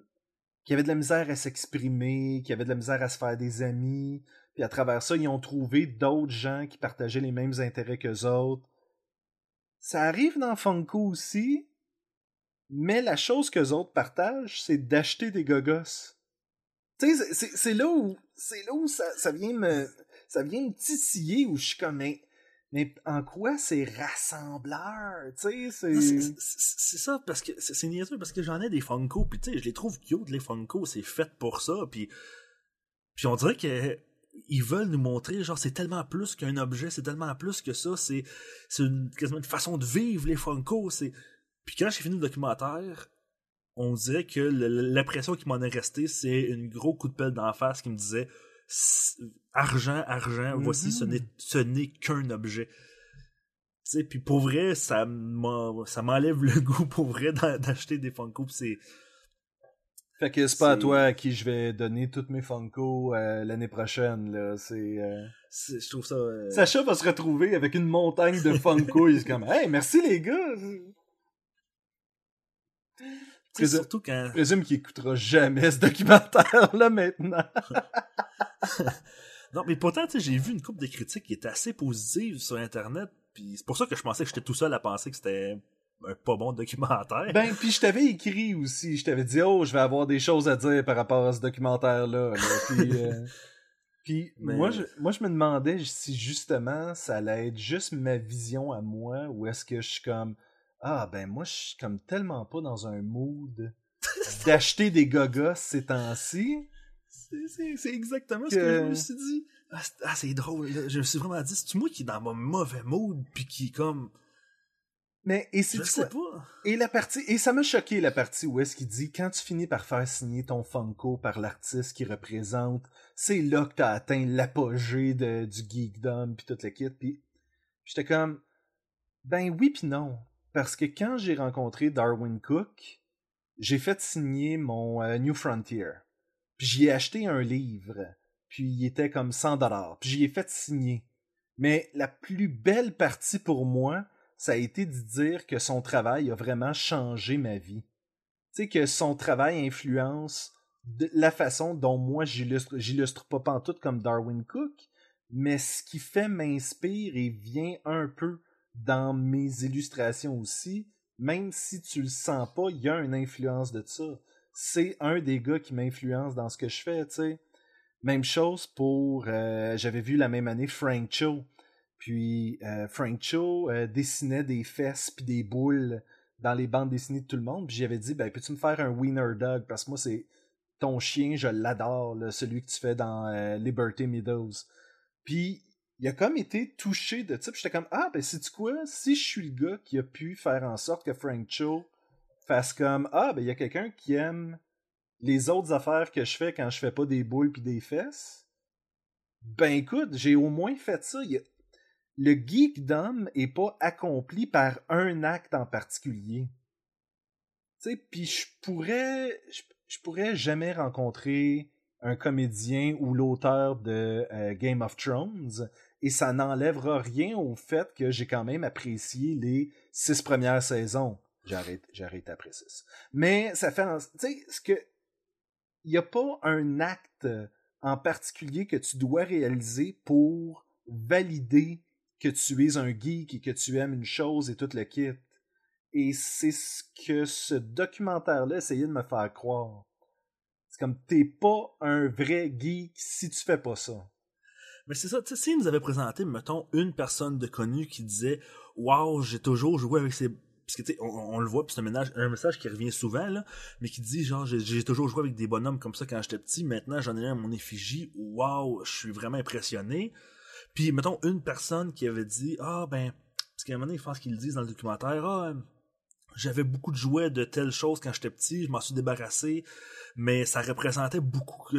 qui avaient de la misère à s'exprimer, qui avaient de la misère à se faire des amis. Puis à travers ça, ils ont trouvé d'autres gens qui partageaient les mêmes intérêts qu'eux autres. Ça arrive dans Funko aussi, mais la chose qu'eux autres partagent, c'est d'acheter des gogos. Tu sais, c'est là où, c'est là ça, ça vient me ça vient me titiller où je suis comme, mais, en quoi c'est rassembleur, tu sais, c'est... ça, parce que c'est niaiseux, parce que j'en ai des Funko, puis tu sais, je les trouve cute, les Funko, c'est fait pour ça, puis puis on dirait que ils veulent nous montrer, genre, c'est tellement plus qu'un objet, c'est tellement plus que ça, c'est quasiment une façon de vivre, les Funko, c'est... Puis quand j'ai fini le documentaire, on dirait que l'impression qui m'en est restée, c'est un gros coup de pelle d'en face qui me disait argent, argent, voici, ce mm-hmm. ce n'est qu'un objet. Tu puis pour vrai, ça m'enlève le goût pour vrai d'acheter des Funko. c'est. Fait que c'est pas à toi à qui je vais donner toutes mes Funko euh, l'année prochaine, là. Euh, c'est. Je trouve ça. Euh, Sacha va se retrouver avec une montagne de Funko. il est comme, hey, merci les gars! Surtout quand. Je présume qu'il écoutera jamais ce documentaire-là maintenant. non, mais pourtant, j'ai vu une couple de critiques qui étaient assez positives sur Internet, puis c'est pour ça que je pensais que j'étais tout seul à penser que c'était un pas bon documentaire. Ben, puis je t'avais écrit aussi, je t'avais dit, oh, je vais avoir des choses à dire par rapport à ce documentaire-là. Puis, euh, puis moi, je, moi, je me demandais si justement ça allait être juste ma vision à moi, ou est-ce que je suis comme, ah, ben moi, je suis comme tellement pas dans un mood d'acheter des gogos ces temps-ci. C'est exactement ce que je me suis dit. Ah, ah, c'est drôle. Je me suis vraiment dit, c'est moi qui est dans mon mauvais mood, puis qui comme. Mais et c'est sais pas. Et la partie et ça m'a choqué la partie où est-ce qu'il dit quand tu finis par faire signer ton Funko par l'artiste qui représente, c'est là que t'as atteint l'apogée du geekdom puis toute la kit puis j'étais comme ben oui puis non parce que quand j'ai rencontré Darwin Cook, j'ai fait signer mon euh, New Frontier. Puis j'y ai acheté un livre. Puis il était comme 100 dollars. Puis j'y ai fait signer. Mais la plus belle partie pour moi, ça a été de dire que son travail a vraiment changé ma vie. Tu sais, que son travail influence la façon dont moi j'illustre. J'illustre pas pantoute comme Darwin Cook, mais ce qui fait m'inspire et vient un peu dans mes illustrations aussi, même si tu le sens pas, il y a une influence de ça c'est un des gars qui m'influence dans ce que je fais, tu sais. Même chose pour, euh, j'avais vu la même année Frank Cho. Puis euh, Frank Cho euh, dessinait des fesses puis des boules dans les bandes dessinées de tout le monde. Puis j'avais dit, ben, peux-tu me faire un Wiener Dog? Parce que moi, c'est ton chien, je l'adore, celui que tu fais dans Liberty Meadows. Puis il a comme été touché de ça. J'étais comme, ah, ben, c'est quoi? Si je suis le gars qui a pu faire en sorte que Frank Cho fasse comme, ah, ben, il y a quelqu'un qui aime les autres affaires que je fais quand je fais pas des boules puis des fesses. Ben, écoute, j'ai au moins fait ça. Le geekdom est pas accompli par un acte en particulier. Tu sais, puis je pourrais, je pourrais jamais rencontrer un comédien ou l'auteur de euh, Game of Thrones et ça n'enlèvera rien au fait que j'ai quand même apprécié les six premières saisons. J'arrête, j'arrête après six. Mais ça fait, tu sais, ce que, il n'y a pas un acte en particulier que tu dois réaliser pour valider que tu es un geek et que tu aimes une chose et tout le kit. Et c'est ce que ce documentaire-là essayait de me faire croire. C'est comme t'es pas un vrai geek si tu fais pas ça. Mais c'est ça, tu sais, s'il nous avait présenté, mettons, une personne de connue qui disait Waouh, j'ai toujours joué avec ces. Parce tu sais, on, le voit, puis c'est un, un, message qui revient souvent, là, mais qui dit genre j'ai toujours joué avec des bonhommes comme ça quand j'étais petit, maintenant j'en ai un mon effigie, waouh, je suis vraiment impressionné. Puis mettons une personne qui avait dit Ah ben, parce qu'à un moment donné, je pense qu'ils le disent dans le documentaire, ah, j'avais beaucoup de jouets de telles choses quand j'étais petit, je m'en suis débarrassé, mais ça représentait beaucoup.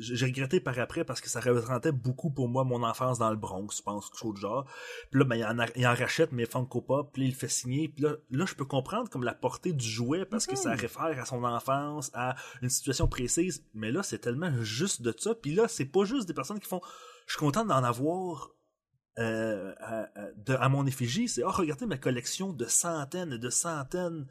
J'ai regretté par après parce que ça représentait beaucoup pour moi mon enfance dans le Bronx, je pense, quelque chose de genre. Puis là, ben, il, en il en rachète mes Funko Pop, puis il le fait signer. Puis là, là, je peux comprendre comme la portée du jouet parce que ça mm-hmm. réfère à son enfance, à une situation précise. Mais là, c'est tellement juste de ça. Puis là, c'est pas juste des personnes qui font. Je suis content d'en avoir euh, à, mon effigie, c'est oh regardez ma collection de centaines et de centaines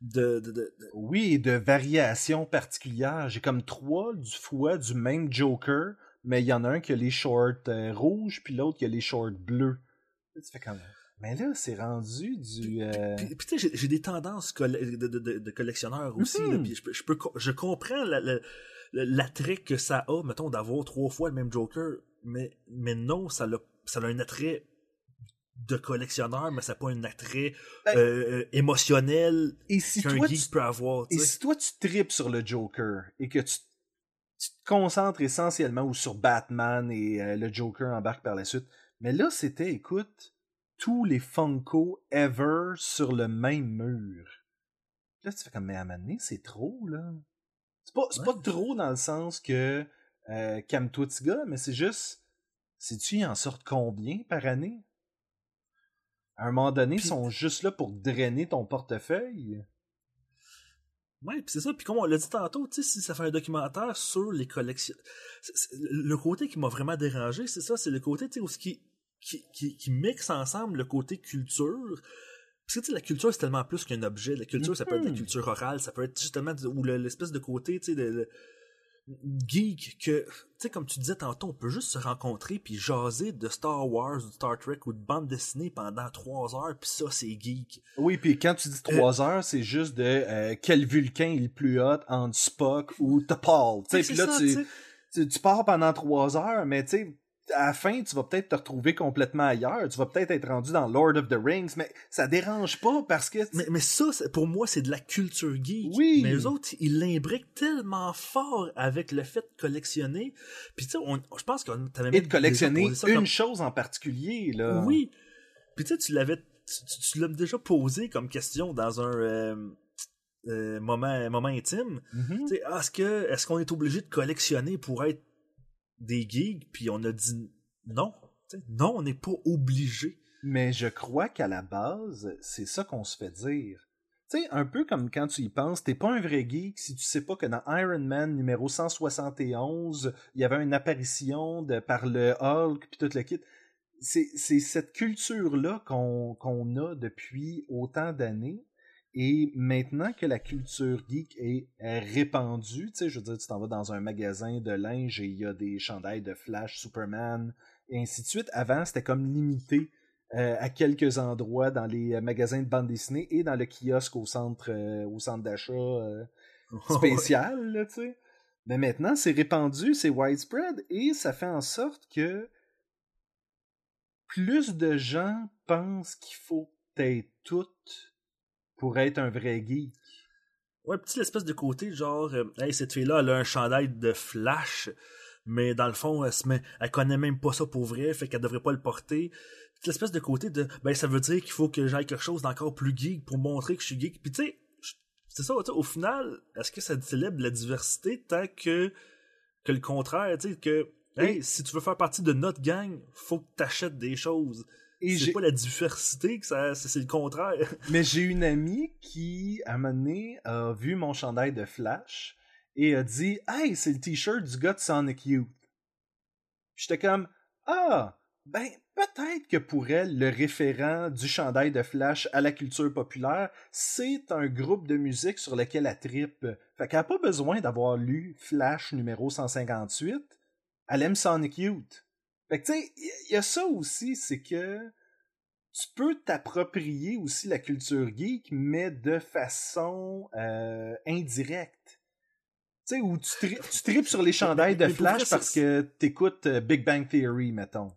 de, de, oui de variations particulières. J'ai comme trois du fois du même Joker, mais il y en a un qui a les shorts euh, rouges puis l'autre qui a les shorts bleus. tu fais comme mais là, c'est rendu du. Euh... Puis, tu sais, j'ai des tendances de, collectionneur aussi. Puis je, je, peux, je comprends l'attrait que ça a, mettons, d'avoir trois fois le même Joker, mais, mais non, ça l'a ça a un attrait de collectionneur, mais ça n'a pas un attrait ben, euh, émotionnel qu'un geek peut avoir. Et si toi tu tripes sur le Joker et que tu, te concentres essentiellement ou sur Batman et euh, le Joker embarque par la suite, mais là c'était, écoute, tous les Funko ever sur le même mur. Là tu fais comme, mais à un c'est trop là. C'est pas, pas trop dans le sens que euh, calme-toi gars, mais c'est juste Sais-tu, ils en sortent combien par année? À un moment donné, ils sont juste là pour drainer ton portefeuille. Ouais, puis c'est ça. Puis comme on l'a dit tantôt, tu sais, si ça fait un documentaire sur les collections, le côté qui m'a vraiment dérangé, c'est ça, c'est le côté, tu sais, où ce qui, qui, qui, mixe ensemble le côté culture. Parce que la culture, c'est tellement plus qu'un objet. La culture, ça peut être la mm-hmm. culture orale, ça peut être justement ou l'espèce de côté, tu sais, de, geek que, tu sais, comme tu disais tantôt, on peut juste se rencontrer puis jaser de Star Wars ou de Star Trek ou de bande dessinée pendant trois heures, puis ça, c'est geek. Oui, puis quand tu dis trois euh, heures, c'est juste de euh, quel vulcain est le plus hot entre Spock ou T'Pol. Tu sais, puis là, tu, pars pendant trois heures, mais tu sais, à la fin, tu vas peut-être te retrouver complètement ailleurs. Tu vas peut-être être rendu dans Lord of the Rings, mais ça dérange pas parce que. Mais, mais ça, pour moi, c'est de la culture geek. Oui. Mais les autres, ils l'imbriquent tellement fort avec le fait de collectionner. Puis tu sais, je pense que t'avais Et de collectionner une chose en particulier, là. Oui. Puis tu sais, tu l'avais, tu, l'as déjà posé comme question dans un. Euh, euh, moment moment intime mm-hmm. est-ce que est-ce qu'on est obligé de collectionner pour être des gigs, puis on a dit non. non, on n'est pas obligé. Mais je crois qu'à la base, c'est ça qu'on se fait dire. Tu sais, un peu comme quand tu y penses, t'es pas un vrai geek si tu sais pas que dans Iron Man numéro 171, il y avait une apparition de, par le Hulk puis tout le kit. C'est cette culture-là qu'on qu'on a depuis autant d'années et maintenant que la culture geek est répandue, tu sais, je veux dire, tu t'en vas dans un magasin de linge et il y a des chandails de Flash, Superman, et ainsi de suite. Avant, c'était comme limité euh, à quelques endroits dans les euh, magasins de bande dessinée et dans le kiosque au centre, euh, au centre d'achat spécial, tu sais. Mais maintenant, c'est répandu, c'est widespread et ça fait en sorte que plus de gens pensent qu'il faut être tout pour être un vrai geek. Ouais, petit l'espèce de côté, genre, euh, hey, cette fille-là, elle a un chandail de flash, mais dans le fond, elle, se met, elle connaît même pas ça pour vrai, fait qu'elle devrait pas le porter. Petit l'espèce de côté de, ben, ça veut dire qu'il faut que j'aille quelque chose d'encore plus geek pour montrer que je suis geek. Puis tu sais, c'est ça, au final, est-ce que ça célèbre la diversité tant que, que le contraire, tu sais, que, hey, si tu veux faire partie de notre gang, faut que t'achètes des choses. Et c'est pas la diversité que ça, c'est c'est le contraire. Mais j'ai une amie qui, à un moment donné, a vu mon chandail de Flash et a dit Hey, c'est le t-shirt du gars de Sonic Youth. J'étais comme Ah, ben peut-être que pour elle, le référent du chandail de Flash à la culture populaire, c'est un groupe de musique sur lequel elle tripe. Fait qu'elle n'a pas besoin d'avoir lu Flash numéro 158. Elle aime Sonic Youth. Fait que tu sais, il y a ça aussi, c'est que tu peux t'approprier aussi la culture geek, mais de façon euh, indirecte. Tu sais, où tu, tri tu tripes sur les chandails de Flash parce que t'écoutes euh, Big Bang Theory, mettons.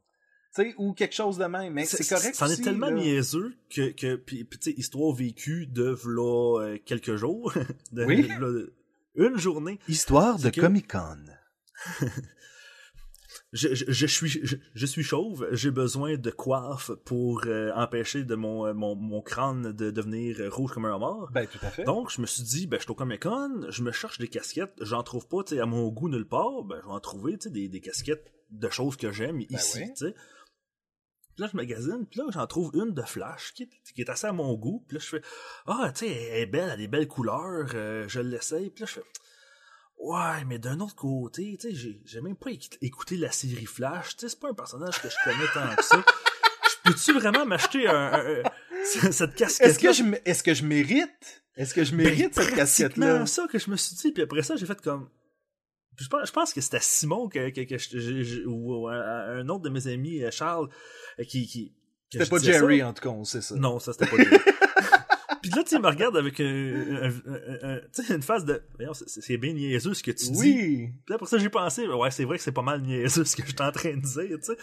Tu sais, ou quelque chose de même. Mais c'est correct C'en est tellement là. niaiseux que, que puis, puis, tu sais, histoire vécue de v'là euh, quelques jours, de, Oui. v'là une journée. Histoire de C'est que- Comic-Con. Je, je, je suis je, je suis chauve, j'ai besoin de coiffe pour euh, empêcher de mon, euh, mon, mon crâne de devenir rouge comme un homard. Ben, tout à fait. Donc, je me suis dit, ben, je suis au Comic Con, je me cherche des casquettes, j'en trouve pas, tu sais, à mon goût nulle part, ben, je vais en trouver, tu sais, des, des casquettes de choses que j'aime ici, oui. tu sais. Puis là, je magasine, puis là, j'en trouve une de Flash qui est, qui est assez à mon goût. Puis là, je fais, ah, tu sais, elle est belle, elle a des belles couleurs, euh, je l'essaye. Puis là, je fais, ouais, mais d'un autre côté, tu sais, j'ai, même pas éc- écouté la série Flash, tu sais, c'est pas un personnage que je connais tant que ça. Peux-tu vraiment m'acheter un, un- cette casquette Est-ce que, je, est-ce que je mérite? Est-ce que je mérite cette casquette-là? Ben, ça que je me suis dit, puis après ça, j'ai fait comme. Je pense, je pense que c'était Simon que, que, que je- ou un, un autre de mes amis, euh, Charles, euh, qui. qui C'était pas Jerry, ça. en tout cas, on sait ça. Non, ça c'était pas Jerry. Là, tu me regarde avec un, un- un- une phase de. C'est- bien niaiseux ce que tu dis. Oui. Puis là, pour ça, j'ai pensé, ouais, c'est vrai que c'est pas mal niaiseux ce que je suis en train de dire, tu sais.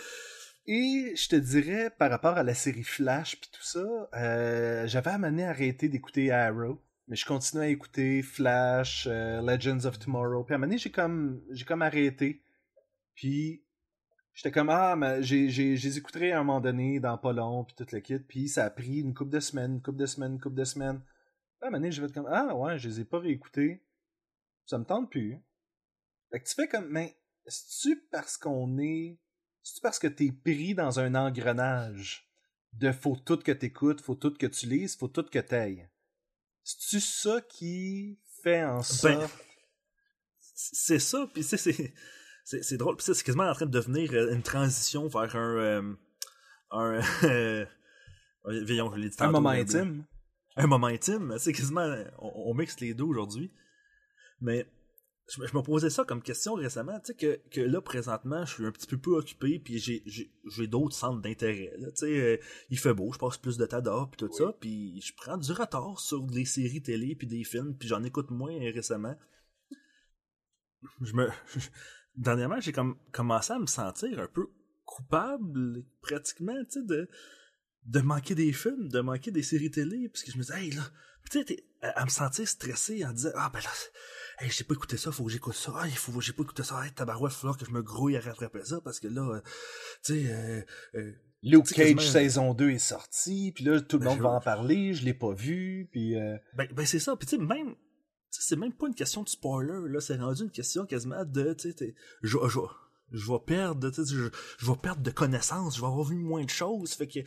Et je te dirais, par rapport à la série Flash puis tout ça, euh, j'avais amené à arrêter d'écouter Arrow, mais je continuais à écouter Flash, euh, Legends of Tomorrow. Puis à un moment donné, j'ai comme, j'ai comme arrêté. Puis j'étais comme, ah, mais j'ai, je écouterai à un moment donné, dans pas long, puis tout le kit. Puis ça a pris une couple de semaines, une couple de semaines, une couple de semaines. Puis à un moment donné, j'ai fait comme, ah ouais, je les ai pas réécoutés. Ça me tente plus. Fait que tu fais comme, mais c'est-tu parce qu'on est c'est parce que t'es pris dans un engrenage de faut tout que t'écoutes, faut tout que tu lises, faut tout que t'ailles? C'est-tu ça qui fait en sorte... Ben, c'est ça, puis c'est c'est drôle, puis c'est c'est quasiment en train de devenir euh, une transition vers un euh, un euh, je un moment intime. Un moment intime, c'est quasiment on, on mixe les deux aujourd'hui. Mais je, me- je me posais ça comme question récemment, tu sais que, que là présentement, je suis un petit peu peu occupé puis j'ai d'autres centres d'intérêt tu sais euh, il fait beau, je passe plus de temps dehors puis tout ça, puis je prends du retard sur des séries télé puis des films, puis j'en écoute moins récemment. Je me dernièrement, j'ai comme commencé à me sentir un peu coupable pratiquement, tu sais de de manquer des films, de manquer des séries télé, parce que je me disais, hey là, tu sais, à, à me sentir stressé en disant, ah ben là, hey, j'ai pas écouté ça, faut que j'écoute ça, ah, il faut, j'ai pas écouté ça, hey, tabarouette, il va falloir que je me grouille à rattraper ça, parce que là, euh, tu sais, euh, euh, Luke Cage quasiment- saison 2 est sorti, puis là, tout le Ben, monde je- va en parler, je l'ai pas vu, puis... euh, Ben, ben c'est ça. Puis tu sais, même, c'est même pas une question de spoiler, là. C'est rendu une question quasiment de, tu sais, je, je, je vais perdre, tu sais, je, je vais perdre de connaissances, je vais avoir vu moins de choses. Fait que,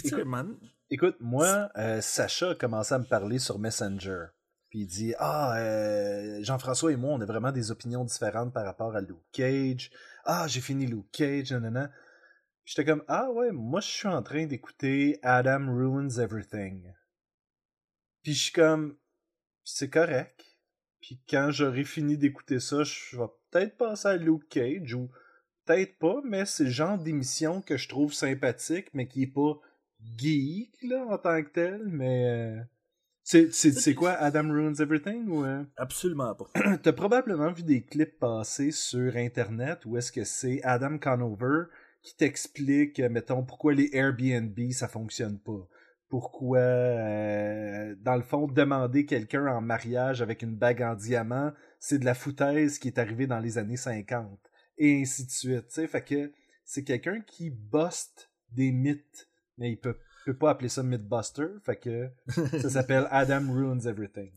sais, Écoute, man, Écoute, moi, euh, Sacha a commencé à me parler sur Messenger. Puis il dit Ah, euh, Jean-François et moi, on a vraiment des opinions différentes par rapport à Luke Cage. Ah, j'ai fini Luke Cage, nanana. Puis J'étais comme Ah ouais, moi je suis en train d'écouter Adam Ruins Everything. Puis je suis comme C'est correct. Puis quand j'aurai fini d'écouter ça, je vais peut-être passer à Luke Cage ou peut-être pas, mais c'est le genre d'émission que je trouve sympathique, mais qui est pas geek là en tant que tel, mais euh, c'est quoi Adam ruins everything ou euh? absolument pas. t'as probablement vu des clips passer sur internet où est-ce que c'est Adam Conover qui t'explique mettons pourquoi les Airbnb ça fonctionne pas pourquoi, euh, dans le fond, demander quelqu'un en mariage avec une bague en diamant, c'est de la foutaise qui est arrivée dans les années 50. Et ainsi de suite. Fait que c'est quelqu'un qui buste des mythes, mais il peut, peut pas appeler ça Mythbuster. Fait que ça s'appelle Adam Ruins Everything.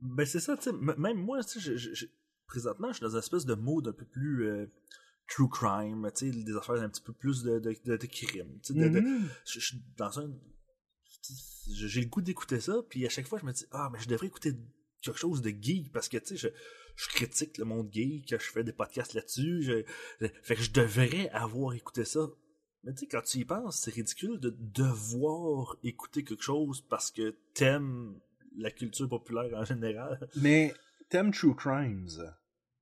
Ben c'est ça, tu sais, même moi, présentement, je suis dans une espèce de mode un peu plus euh, true crime, tu sais, des affaires un petit peu plus de, de, de, crime. Tu sais, mm-hmm. je, suis dans un... J'ai le goût d'écouter ça, puis à chaque fois, je me dis, ah, mais je devrais écouter quelque chose de geek, parce que, tu sais, je, je critique le monde geek, je fais des podcasts là-dessus, je, fait que je devrais avoir écouté ça. Mais tu sais, quand tu y penses, c'est ridicule de devoir écouter quelque chose parce que t'aimes la culture populaire en général. Mais t'aimes True Crimes.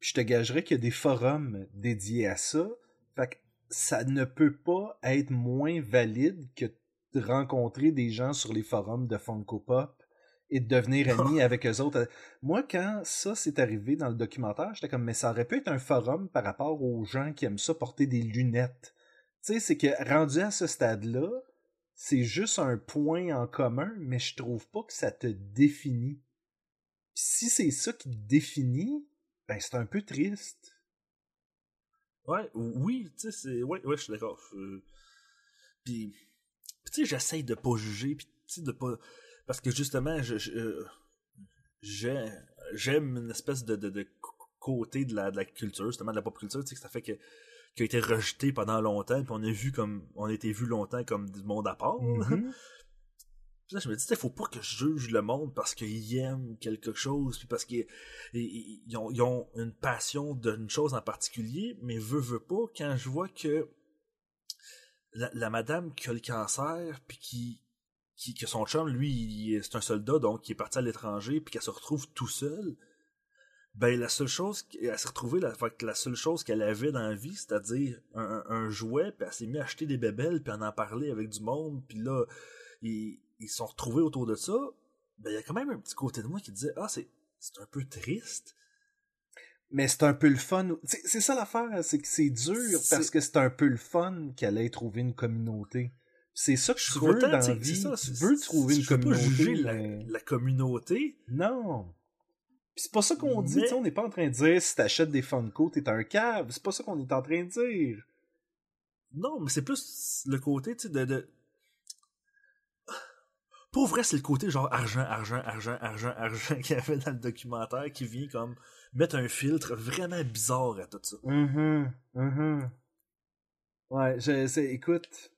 Je te gagerais qu'il y a des forums dédiés à ça. Fait que ça ne peut pas être moins valide que de rencontrer des gens sur les forums de Funko Pop et de devenir ami avec eux autres. Moi, quand ça s'est arrivé dans le documentaire, j'étais comme, mais ça aurait pu être un forum par rapport aux gens qui aiment ça porter des lunettes. Tu sais, c'est que rendu à ce stade-là, c'est juste un point en commun, mais je trouve pas que ça te définit. Si c'est ça qui te définit, ben c'est un peu triste. Ouais, oui, tu sais, c'est. Ouais, ouais, je suis d'accord. Puis, tu sais, j'essaye de pas juger, puis tu sais, de pas. Parce que justement, je, j'aime une espèce de, de, côté de la, de la culture, justement de la pop culture, tu sais, que ça fait que qui a été rejeté pendant longtemps, puis on a vu comme on a été vu longtemps comme du monde à part. Là, je me dis, il faut pas que je juge le monde parce qu'ils aiment quelque chose, puis parce qu'ils ont, une passion d'une chose en particulier, mais veut, veut pas, quand je vois que la, madame qui a le cancer, puis qui, qui, que son chum, lui, c'est un soldat, donc qui est parti à l'étranger, puis qu'elle se retrouve tout seul, ben la seule chose elle s'est retrouvée la, la seule chose qu'elle avait dans la vie c'est-à-dire un, un, jouet puis elle s'est mis à acheter des bébelles puis en en parler avec du monde puis là ils ils sont retrouvés autour de ça ben il y a quand même un petit côté de moi qui disait ah c'est c'est un peu triste. Mais c'est un peu le fun c'est ça l'affaire c'est que c'est dur parce que c'est un peu le fun qu'elle ait trouvé une communauté. C'est ça que je veux dans la vie. ça, tu veux trouver une communauté la communauté. Non. C'est pas ça qu'on dit, on n'est pas en train de dire si t'achètes des Funko, t'es un cave. C'est pas ça qu'on est en train de dire. Non, mais c'est plus le côté, tu sais, de, de... Pour vrai, c'est le côté genre argent, argent, argent, argent, argent qu'il y avait dans le documentaire qui vient comme mettre un filtre vraiment bizarre à tout ça. Mm -hmm, Ouais, je, écoute,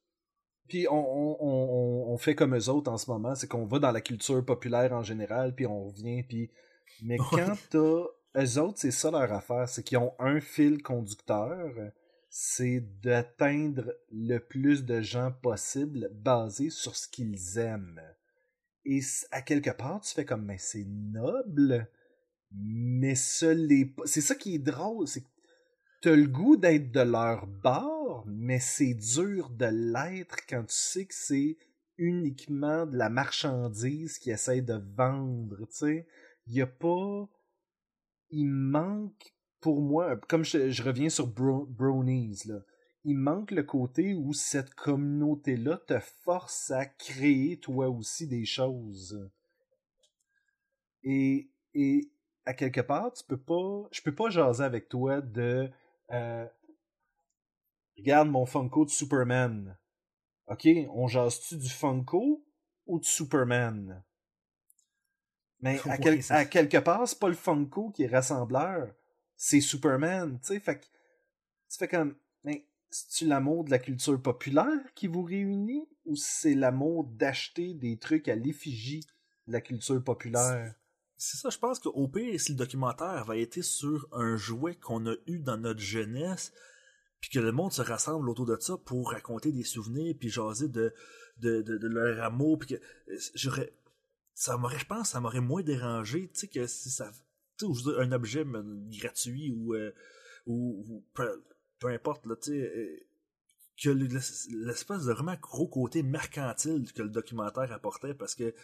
puis on, on, on, on, fait comme eux autres en ce moment, c'est qu'on va dans la culture populaire en général, puis on revient, puis mais quand t'as. Eux autres, c'est ça leur affaire, c'est qu'ils ont un fil conducteur, c'est d'atteindre le plus de gens possible basé sur ce qu'ils aiment. Et à quelque part, tu fais comme, mais c'est noble, mais ça l'est C'est ça qui est drôle, c'est que t'as le goût d'être de leur bord, mais c'est dur de l'être quand tu sais que c'est uniquement de la marchandise qu'ils essayent de vendre, tu sais il y a pas. Il manque, pour moi, comme je, reviens sur Brownies, là, il manque le côté où cette communauté-là te force à créer toi aussi des choses. Et, et à quelque part, tu peux pas. Je peux pas jaser avec toi de. Euh, regarde mon Funko de Superman. Ok, on jase-tu du Funko ou de Superman? Mais à, quelque part, c'est pas le Funko qui est rassembleur, c'est Superman, tu sais. Fait que tu fais comme, c'est-tu l'amour de la culture populaire qui vous réunit ou c'est l'amour d'acheter des trucs à l'effigie de la culture populaire? C'est ça, je pense qu'au pire, si le documentaire va être sur un jouet qu'on a eu dans notre jeunesse, puis que le monde se rassemble autour de ça pour raconter des souvenirs, puis jaser de, de, de, de leur amour, puis que j'aurais ça m'aurait, je pense, ça m'aurait moins dérangé, tu sais, que si ça, tu sais, un objet gratuit ou, euh, ou, peu, importe, là, tu sais, euh, que l'espèce de vraiment gros côté mercantile que le documentaire apportait, parce que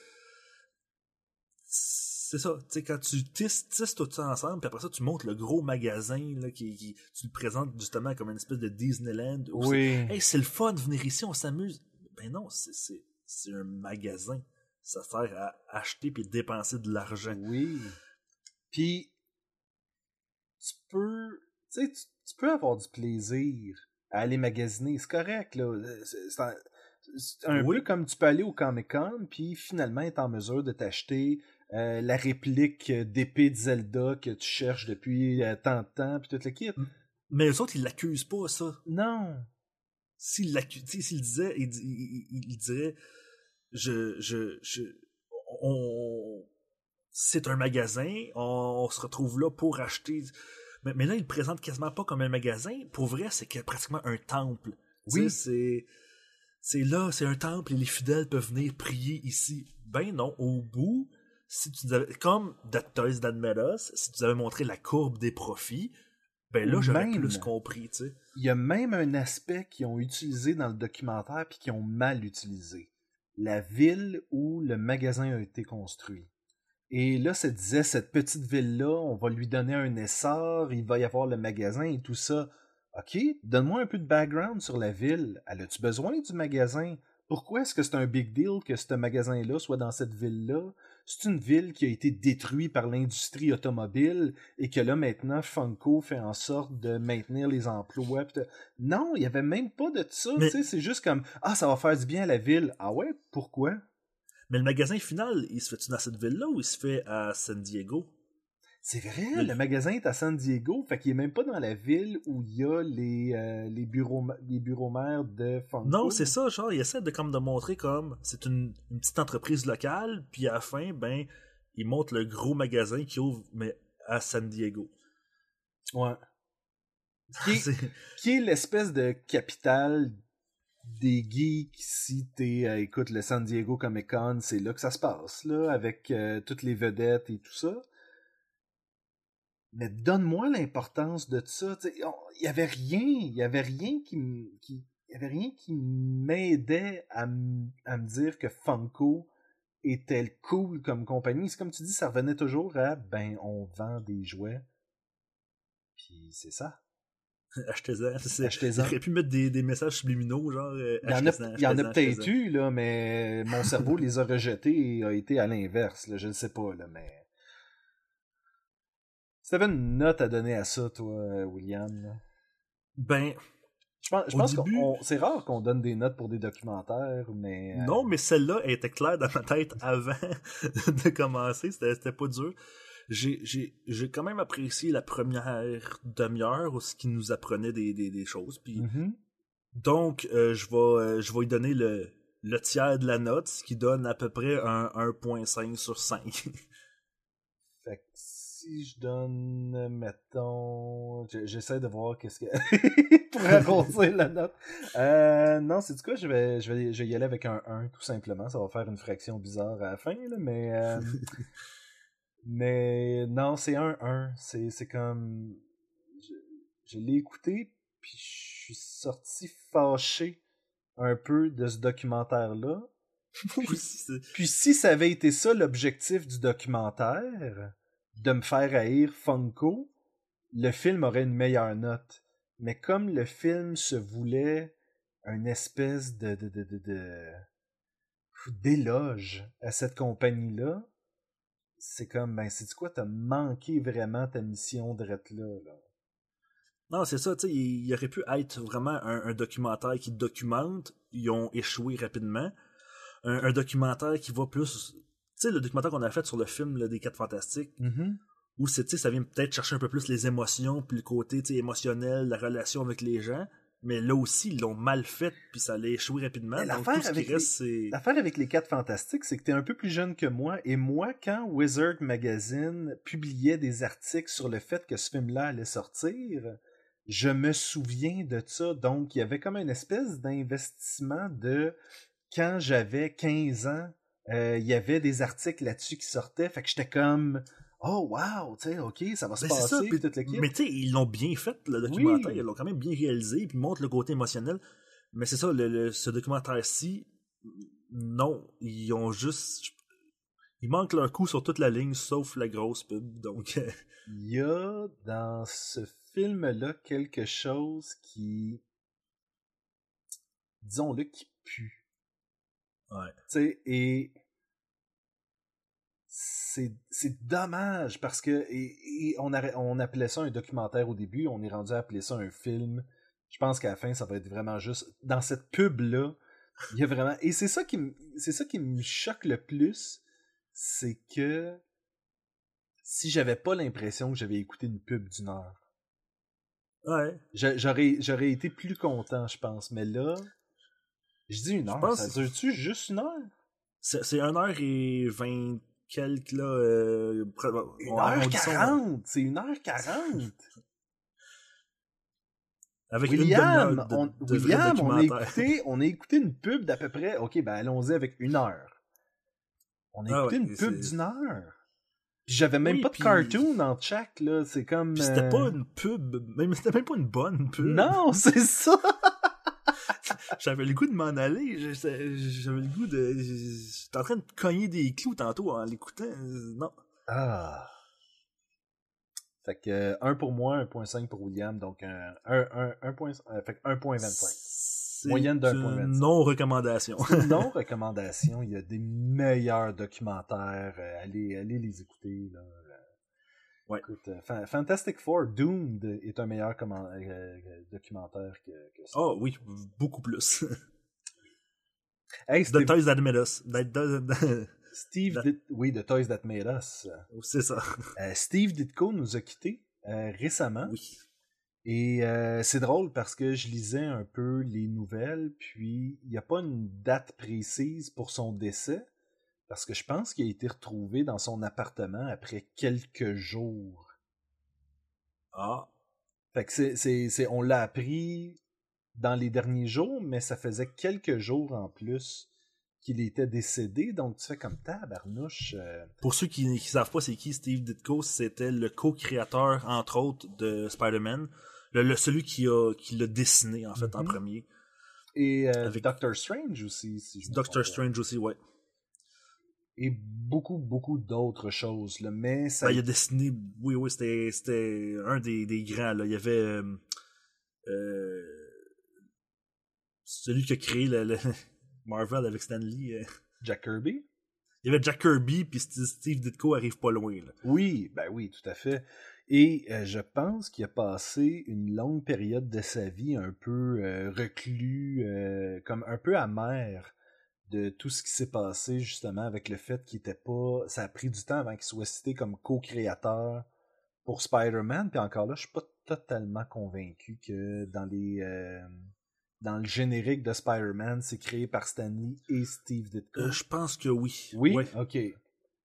c'est ça, tu sais, quand tu tisses, tout ça ensemble, puis après ça, tu montes le gros magasin, là, qui, qui tu le présentes justement comme une espèce de Disneyland. Oui. Hey, c'est le fun de venir ici, on s'amuse. Ben non, c'est c'est un magasin. Ça sert à acheter puis dépenser de l'argent. Oui. Puis, tu peux, tu sais, tu peux avoir du plaisir à aller magasiner. C'est correct, là. C'est un, un Oui. peu comme tu peux aller au Comic-Con, puis finalement être en mesure de t'acheter euh, la réplique d'épée de Zelda que tu cherches depuis euh, tant de temps, puis tout le kit. Mais eux autres, ils l'accusent pas, ça. Non. S'il l'accu- tu sais, s'il disait, il, di- il- il- il dirait, je, je, je, on, c'est un magasin, on, se retrouve là pour acheter. Mais, mais là, il le présente quasiment pas comme un magasin. Pour vrai, c'est que pratiquement un temple. Oui. c'est, c'est là, c'est un temple et les fidèles peuvent venir prier ici. Ben non, au bout, si tu avais- comme Made Us, si tu avais montré la courbe des profits, ben là, j'aurais plus compris, tu sais. Il y a même un aspect qu'ils ont utilisé dans le documentaire puis qu'ils ont mal utilisé. La ville où le magasin a été construit. Et là, ça disait, cette petite ville-là, on va lui donner un essor, il va y avoir le magasin et tout ça. OK, donne-moi un peu de background sur la ville. Elle a-tu besoin du magasin? Pourquoi est-ce que c'est un big deal que ce magasin-là soit dans cette ville-là? C'est une ville qui a été détruite par l'industrie automobile et que là, maintenant, Funko fait en sorte de maintenir les emplois. Non, il n'y avait même pas de ça. Mais- C'est juste comme, ah, ça va faire du bien à la ville. Ah ouais, pourquoi? Mais le magasin final, il se fait-tu dans cette ville-là ou il se fait à San Diego? C'est vrai, Le- le magasin est à San Diego, fait qu'il est même pas dans la ville où il y a les, euh, les, bureaux, les bureaux maires de Funko. Non, c'est ça, genre, il essaie de comme de montrer comme c'est une, une petite entreprise locale, puis à la fin, ben, il montre le gros magasin qui ouvre, mais à San Diego. Ouais. Qui est, C'est- qui est l'espèce de capitale des geeks si t'es, euh, écoute, le San Diego Comic Con, c'est là que ça se passe, avec euh, toutes les vedettes et tout ça. Mais donne-moi l'importance de ça. Il y avait rien, il avait rien qui, m'aidait à, à me dire que Funko était cool comme compagnie. C'est comme tu dis, ça revenait toujours à ben on vend des jouets. Puis c'est ça. Achetez-en. Il aurait pu mettre des, des messages subliminaux, genre. euh, Il y en a, peut-être eu, là, mais mon cerveau les a rejetés et a été à l'inverse. là, Je ne sais pas, là, mais. Si t'avais une note à donner à ça, toi, William, là. Ben, Je pense, je Au pense début- qu'on c'est rare qu'on donne des notes pour des documentaires, mais. euh, non, mais celle-là elle était claire dans ma tête avant de commencer. C'était pas dur. J'ai- J'ai j'ai quand même apprécié la première demi-heure où ce qui nous apprenait des, des, des choses. Puis mhm. Donc, euh, je vais euh, je vais lui donner le, le tiers de la note, ce qui donne à peu près un 1.5 sur 5. Fait que si je donne, mettons. je- J'essaie de voir qu'est-ce que. pour arrondir la note. Euh, non, c'est du quoi, je vais, je, vais, je vais y aller avec un 1, tout simplement. Ça va faire une fraction bizarre à la fin, là, mais. euh, mais non, c'est un 1. C'est c'est comme. Je, je l'ai écouté, puis je suis sorti fâché un peu de ce documentaire-là. Puis si ça avait été ça l'objectif du documentaire, de me faire haïr Funko, le film aurait une meilleure note. Mais comme le film se voulait une espèce de, de, de, de, de- d'éloge à cette compagnie-là, c'est comme, ben, c'est quoi, t'as manqué vraiment ta mission de là, là? non, c'est ça, tu sais, il, il aurait pu être vraiment un, un documentaire qui documente, ils ont échoué rapidement. Un, un documentaire qui va plus... Tu sais, le documentaire qu'on a fait sur le film là, des 4 Fantastiques, où c'est, tu sais, ça vient peut-être chercher un peu plus les émotions, puis le côté tu sais, émotionnel, la relation avec les gens. Mais là aussi, ils l'ont mal fait, puis ça allait échouer rapidement. L'affaire avec reste. L'affaire avec les quatre fantastiques, c'est que t'es un peu plus jeune que moi, et moi, quand Wizard Magazine publiait des articles sur le fait que ce film-là allait sortir, je me souviens de ça. Donc, il y avait comme une espèce d'investissement de quand j'avais 15 ans, euh, il y avait des articles là-dessus qui sortaient, fait que j'étais comme Oh wow, tu sais, ok, ça va se Ben, ça, passer, puis- puis toute l'équipe. Mais tu sais, ils l'ont bien fait, le documentaire. Oui. Ils l'ont quand même bien réalisé, puis ils montrent le côté émotionnel. Mais c'est ça, le, le- ce documentaire-ci, non, ils ont juste. Ils manquent leur coup sur toute la ligne, sauf la grosse pub. Donc, euh, Il y a dans ce film-là quelque chose qui, disons-le, qui pue. Ouais. Tu sais, et c'est c'est dommage parce que et, et on, a, on appelait ça un documentaire au début, on est rendu à appeler ça un film. Je pense qu'à la fin, ça va être vraiment juste dans cette pub là. Il y a vraiment et c'est ça qui me c'est ça qui me choque le plus, c'est que si j'avais pas l'impression que j'avais écouté une pub d'une heure, Ouais. j'aurais j'aurais été plus content, je pense. Mais là, je dis une heure. Ça dure-tu juste une heure? C'est c'est 1h20 quelques, là. Euh, près- Une on- heure on dit ça, quarante! C'est une heure quarante! Avec une William, de, on, de William on, a écouté, on a écouté une pub d'à peu près. Ok, ben allons-y avec une heure. On a Ah écouté ouais, une pub d'une heure. J'avais même Oui, pas de cartoon dans chaque, là. C'est comme. C'était euh, pas une pub, même c'était même pas une bonne pub. Non, c'est ça! J'avais le goût de m'en aller, j'avais le goût de j'étais en train de cogner des clous tantôt en l'écoutant. euh, Non. Ah. Fait que euh, 1 pour moi, 1.5 pour William, donc un, un, un, un point, euh, fait que 1.25. C'est Moyenne d'un point vingt-cinq. Non recommandation. non recommandation, il y a des meilleurs documentaires, euh, allez, allez les écouter. Là. Ouais. Écoute, euh, Fa- Fantastic Four, Doomed est un meilleur euh, euh, documentaire que, que ça. Oh oui, beaucoup plus. Hey, The Toys That Made Us. That- that- Steve oui, The Toys That Made Us. C'est ça. Euh, Steve Ditko nous a quittés récemment. Oui. Et euh, c'est drôle parce que je lisais un peu les nouvelles, puis il n'y a pas une date précise pour son décès, parce que je pense qu'il a été retrouvé dans son appartement après quelques jours. Ah. Fait que c'est, c'est, c'est- on l'a appris dans les derniers jours, mais ça faisait quelques jours en plus qu'il était décédé, donc tu fais comme tabarnouche. euh, Pour ceux qui ne savent pas c'est qui Steve Ditko, c'était le co-créateur, entre autres, de Spider-Man. Le, le- celui qui a qui l'a dessiné, en fait, en Mhm. premier. Et euh, Avec- Doctor Strange aussi, si je Doctor. Strange aussi, ouais. Et beaucoup, beaucoup d'autres choses. Là, mais ça Ben, il a dessiné, oui, oui, c'était, un des, des grands. Là. Il y avait euh, euh, celui qui a créé le, le Marvel avec Stan Lee. euh. Jack Kirby? Il y avait Jack Kirby, puis Steve Ditko arrive pas loin. Là. Oui, ben oui, tout à fait. Et euh, je pense qu'il a passé une longue période de sa vie un peu reclus, comme un peu amer de tout ce qui s'est passé justement avec le fait qu'il était pas. Ça a pris du temps avant qu'il soit cité comme co-créateur pour Spider-Man. Puis encore là, je suis pas totalement convaincu que dans les euh, dans le générique de Spider-Man, c'est créé par Stanley et Steve Ditko. Euh, je pense que oui. oui, Ouais. ok.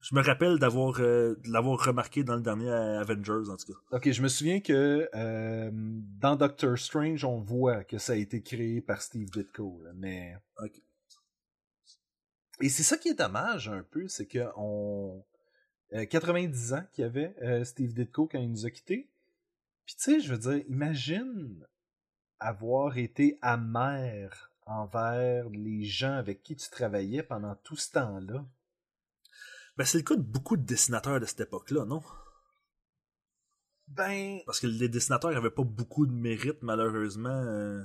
Je me rappelle d'avoir euh, de l'avoir remarqué dans le dernier Avengers, en tout cas. Ok, je me souviens que euh, dans Doctor Strange, on voit que ça a été créé par Steve Ditko, là, mais. Et c'est ça qui est dommage un peu, c'est que on euh, 90 ans qu'il y avait euh, Steve Ditko quand il nous a quittés. Puis tu sais, je veux dire, imagine avoir été amer envers les gens avec qui tu travaillais pendant tout ce temps-là. Ben, c'est le cas de beaucoup de dessinateurs de cette époque-là, non? Ben Parce que les dessinateurs n'avaient pas beaucoup de mérite, malheureusement.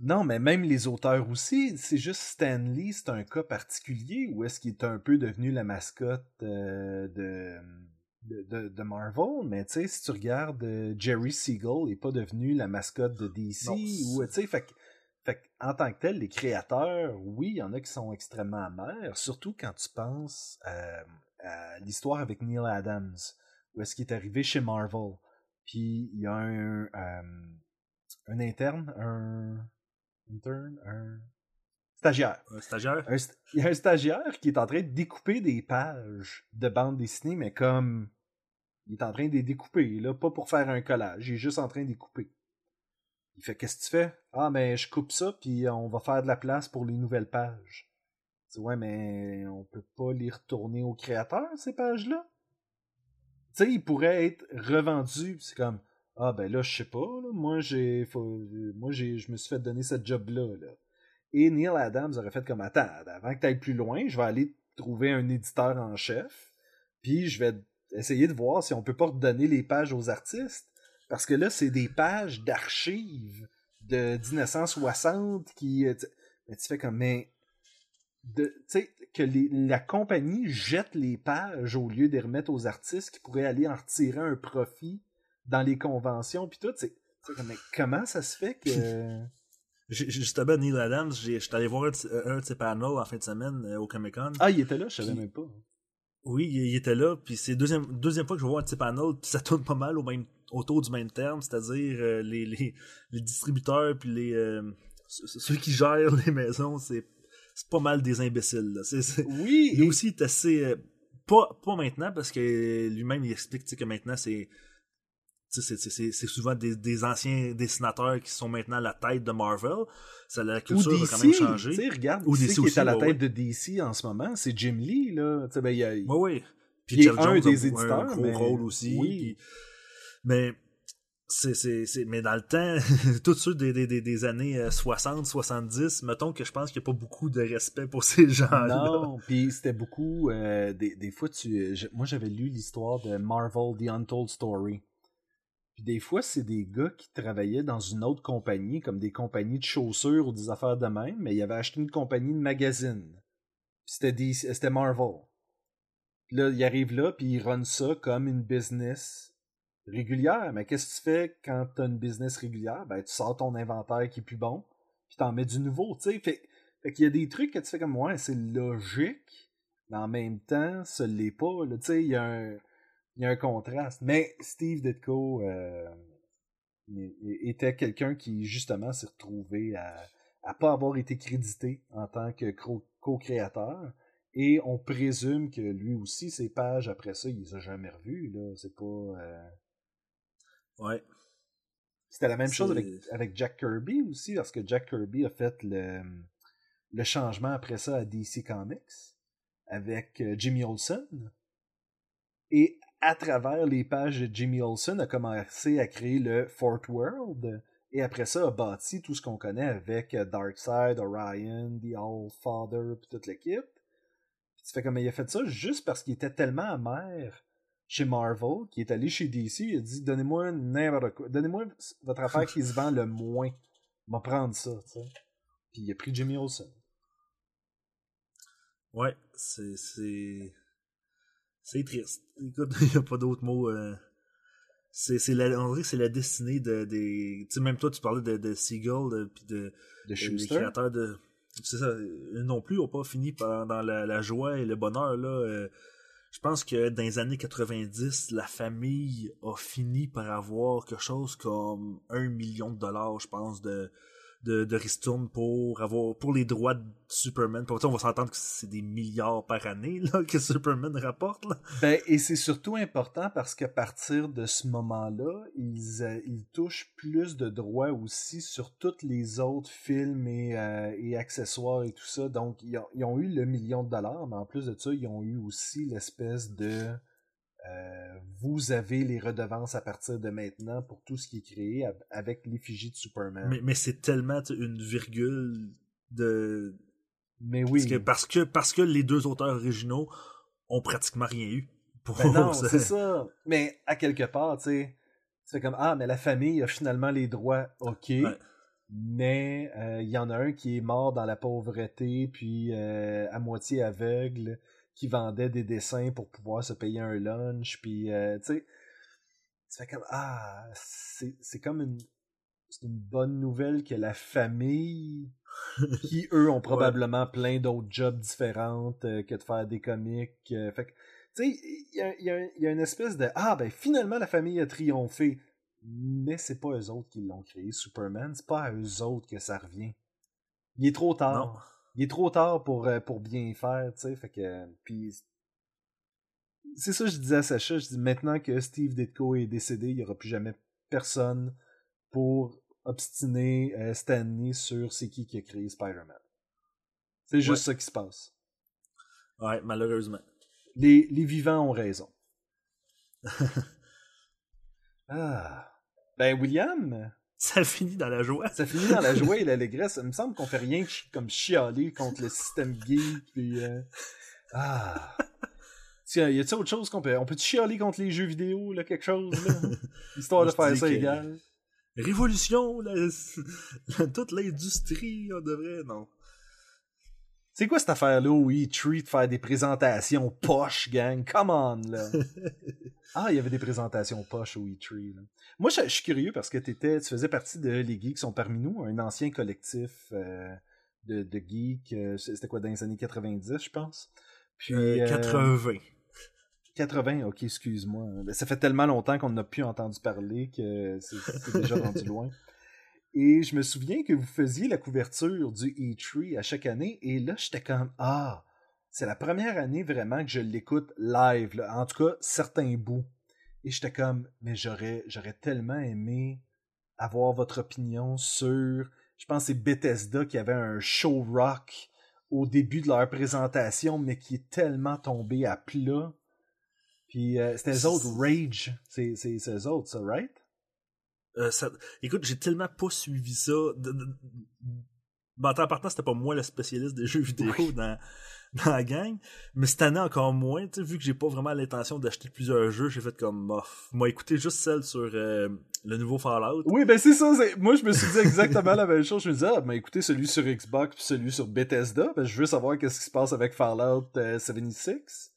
Non, mais même les auteurs aussi, c'est juste Stanley, c'est un cas particulier où est-ce qu'il est un peu devenu la mascotte euh, de, de, de, Marvel, mais tu sais, si tu regardes euh, Jerry Siegel n'est pas devenu la mascotte de DC, ou tu sais, fait, fait en tant que tel, les créateurs, oui, il y en a qui sont extrêmement amers, surtout quand tu penses à l'histoire avec Neil Adams, où est-ce qu'il est arrivé chez Marvel, puis il y a un, euh, un interne, un un stagiaire. Un stagiaire? Un st- il y a un stagiaire qui est en train de découper des pages de bande dessinée, mais comme il est en train de les découper, là, pas pour faire un collage, il est juste en train de les couper. Il fait Qu'est-ce que tu fais? Ah, mais je coupe ça, puis on va faire de la place pour les nouvelles pages. Tu dis, ouais, mais on peut pas les retourner au créateur, ces pages-là? Tu sais, ils pourraient être revendus, c'est comme ah ben là, je sais pas, là, moi j'ai moi je me suis fait donner ce job-là. Là. Et Neil Adams aurait fait comme attends, avant que tu ailles plus loin, je vais aller trouver un éditeur en chef, puis je vais essayer de voir si on peut pas redonner les pages aux artistes. Parce que là, c'est des pages d'archives de 1960 qui. euh, tu- Mais tu fais comme mais tu sais, que la compagnie jette les pages au lieu de remettre aux artistes qui pourraient aller en retirer un profit dans les conventions puis tout. C'est, mais comment ça se fait que. Justement, Neil Adams, j'ai- j'étais allé voir un, ses- un de ses panels en fin de semaine euh, au Comic Con. Ah, il était là, je savais même pas. Oui, il, il était là, puis c'est deuxième deuxième fois que je vois un de ses panels, puis ça tourne pas mal au même autour du même terme, c'est-à-dire euh, les, les, les distributeurs puis les euh, ceux qui gèrent les maisons, c'est c'est pas mal des imbéciles. Là. Oui, et- aussi est assez. euh, pas, pas maintenant, parce que lui-même il explique que maintenant c'est. C'est, souvent des, des anciens dessinateurs qui sont maintenant à la tête de Marvel. Ça, la ou culture a quand même changé. regarde, Ou qui c'est DC qui est à la ouais, tête de DC en ce moment, c'est Jim Lee, là. Ben, il y a, Oui, oui. Puis Jeff un Jones des a éditeurs, un gros mais- rôle aussi. oui. puis- Mais c'est, mais dans le temps, tous ceux des, des, des, des années euh, 60, 70, mettons que je pense qu'il n'y a pas beaucoup de respect pour ces gens-là. Non, puis c'était beaucoup. euh, des, des fois, tu, moi j'avais lu l'histoire de Marvel The Untold Story. Puis des fois, c'est des gars qui travaillaient dans une autre compagnie, comme des compagnies de chaussures ou des affaires de même, mais ils avaient acheté une compagnie de magazine. Puis c'était c'était Marvel. Puis là, ils arrivent là, puis ils run ça comme une business régulière. Mais qu'est-ce que tu fais quand tu as une business régulière? Ben, tu sors ton inventaire qui est plus bon, puis t'en mets du nouveau, tu sais. Fait, fait qu'il y a des trucs que tu fais comme, ouais, c'est logique, mais en même temps, ça l'est pas. Tu sais, il y a un il y a un contraste. Mais Steve Ditko euh, était quelqu'un qui, justement, s'est retrouvé à, à pas avoir été crédité en tant que co-créateur. Et on présume que lui aussi, ses pages, après ça, il les a jamais revues. Là. C'est pas. euh, Ouais. C'était la même chose avec, avec Jack Kirby aussi, parce que Jack Kirby a fait le, le changement après ça à DC Comics avec euh, Jimmy Olsen. Et à travers les pages de Jimmy Olsen, a commencé à créer le Fort World. Et après ça, a bâti tout ce qu'on connaît avec euh, Darkseid, Orion, The All Father, puis toute l'équipe. Puis comme il a fait ça juste parce qu'il était tellement amer chez Marvel, qui est allé chez DC, il a dit Donnez-moi. Donnez-moi votre affaire qui se vend le moins. On va prendre ça, tu sais. Puis il a pris Jimmy Olsen. Ouais, c'est. C'est, triste. Écoute, il n'y a pas d'autre mot. euh, C'est, c'est la, on dirait que c'est la destinée de, des. Tu sais, même toi, tu parlais de, de Seagull, puis de. De les Schuster? créateurs de. C'est ça, eux non plus n'ont pas fini par, dans la, la joie et le bonheur, là. euh, je pense que dans les années 90, la famille a fini par avoir quelque chose comme un million de dollars, je pense, de, de, de pour avoir pour les droits de Superman. Pour, sais, on va s'entendre que c'est des milliards par année là, que Superman rapporte. Ben, et c'est surtout important parce qu'à partir de ce moment-là, ils, euh, ils touchent plus de droits aussi sur tous les autres films et, euh, et accessoires et tout ça. Donc, ils ont, ils ont eu le million de dollars, mais en plus de ça, ils ont eu aussi l'espèce de... euh, vous avez les redevances à partir de maintenant pour tout ce qui est créé av- avec l'effigie de Superman. Mais, mais c'est tellement une virgule de. Mais oui. Parce que, parce, que, parce que les deux auteurs originaux ont pratiquement rien eu. Pour Ben non, c'est ça. Mais à quelque part, tu sais, c'est comme ah, mais la famille a finalement les droits, ok. Ouais. Mais euh, il y en a un qui est mort dans la pauvreté, puis euh, à moitié aveugle, qui vendait des dessins pour pouvoir se payer un lunch, puis euh, tu sais, tu fais comme ah, c'est comme une c'est une bonne nouvelle que la famille qui eux ont probablement plein d'autres jobs différentes euh, que de faire des comics. euh, fait que, tu sais, il y a, il y a- il y a une espèce de ah ben finalement la famille a triomphé, mais c'est pas eux autres qui l'ont créé Superman, c'est pas à eux autres que ça revient. Il est trop tard. Non. Il est trop tard pour, euh, pour bien faire, tu sais, fait que puis c'est ça que je disais à Sacha, je dis maintenant que Steve Ditko est décédé, il y aura plus jamais personne pour obstiner euh, Stanley sur c'est qui qui a créé Spider-Man. C'est juste ça qui se passe. Ouais, malheureusement. Les, les vivants ont raison. ah. Ben, William, Ça finit dans la joie. ça finit dans la joie et l'allégresse. Il me semble qu'on fait rien comme chialer contre le système geek. Puis, euh, Ah. Tiens, y a-t-il autre chose qu'on peut. On peut chialer contre les jeux vidéo, là, quelque chose, là? Histoire Moi, de faire ça égal. Révolution, la- toute l'industrie, on devrait. Non. C'est quoi cette affaire-là où E3 de faire des présentations poche, gang? Come on, là. ah, il y avait des présentations poche au E3, là. Moi, je, je suis curieux parce que t'étais, tu faisais partie de Les Geeks sont parmi nous, un ancien collectif euh, de, de geeks. euh, C'était quoi, dans les années 90, je pense? Puis, Euh, euh, 80. 80, ok, excuse-moi. Ben, Ça fait tellement longtemps qu'on n'a plus entendu parler que c'est c'est déjà rendu loin. Et je me souviens que vous faisiez la couverture du E3 à chaque année, et là, j'étais comme Ah, c'est la première année vraiment que je l'écoute live, là. en tout cas, certains bouts. Et j'étais comme Mais j'aurais j'aurais tellement aimé avoir votre opinion sur. Je pense que c'est Bethesda qui avait un show rock au début de leur présentation, mais qui est tellement tombé à plat. Puis euh, c'était eux autres, Rage. C'est c'est c'est eux autres, ça, right? Euh, ça- Écoute, j'ai tellement pas suivi ça. De, de... Ben, en partant, c'était pas moi le spécialiste des jeux vidéo dans, dans la gang. Mais cette année encore moins, tu sais, vu que j'ai pas vraiment l'intention d'acheter plusieurs jeux, j'ai fait comme bof. Moi, écouté juste celle sur euh, le nouveau Fallout. Oui, ben c'est ça. c'est- Moi, je me suis dit exactement la même chose. Je me disais, ah, ben écoutez, celui sur Xbox puis celui sur Bethesda, ben, je veux savoir qu'est-ce qui se passe avec Fallout euh, 76.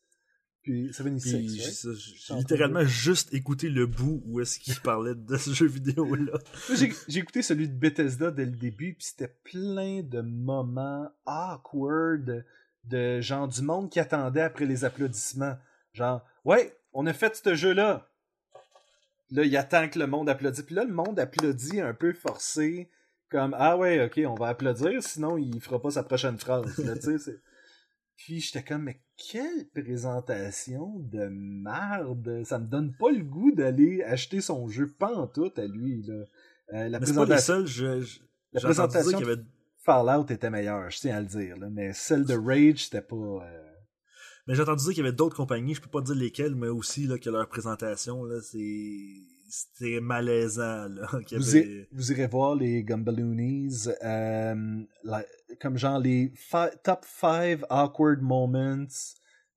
Puis 76, Puis right? j'ai- littéralement juste écouté le bout où est-ce qu'il parlait de ce jeu vidéo-là. J'ai j'ai écouté celui de Bethesda dès le début, puis c'était plein de moments awkward de genre du monde qui attendait après les applaudissements. Genre, ouais, on a fait ce jeu-là. Là, il attend que le monde applaudisse. Puis là, le monde applaudit un peu forcé, comme Ah ouais, ok, on va applaudir, sinon il fera pas sa prochaine phrase. Là, tu sais, c'est- Puis j'étais comme, mais quelle présentation de merde! Ça me donne pas le goût d'aller acheter son jeu tout à lui. Là. Euh, la Mais c'est pas les présentation je, je- la dire présentation y avait Fallout était meilleure, je tiens à le dire. Là, mais celle de Rage, c'était pas. euh, Mais j'ai entendu dire qu'il y avait d'autres compagnies, je peux pas dire lesquelles, mais aussi là, que leur présentation, là, c'est. C'était malaisant, là. Vous, avait- i- vous irez voir les Gumballoonies, euh, comme genre les top 5 awkward moments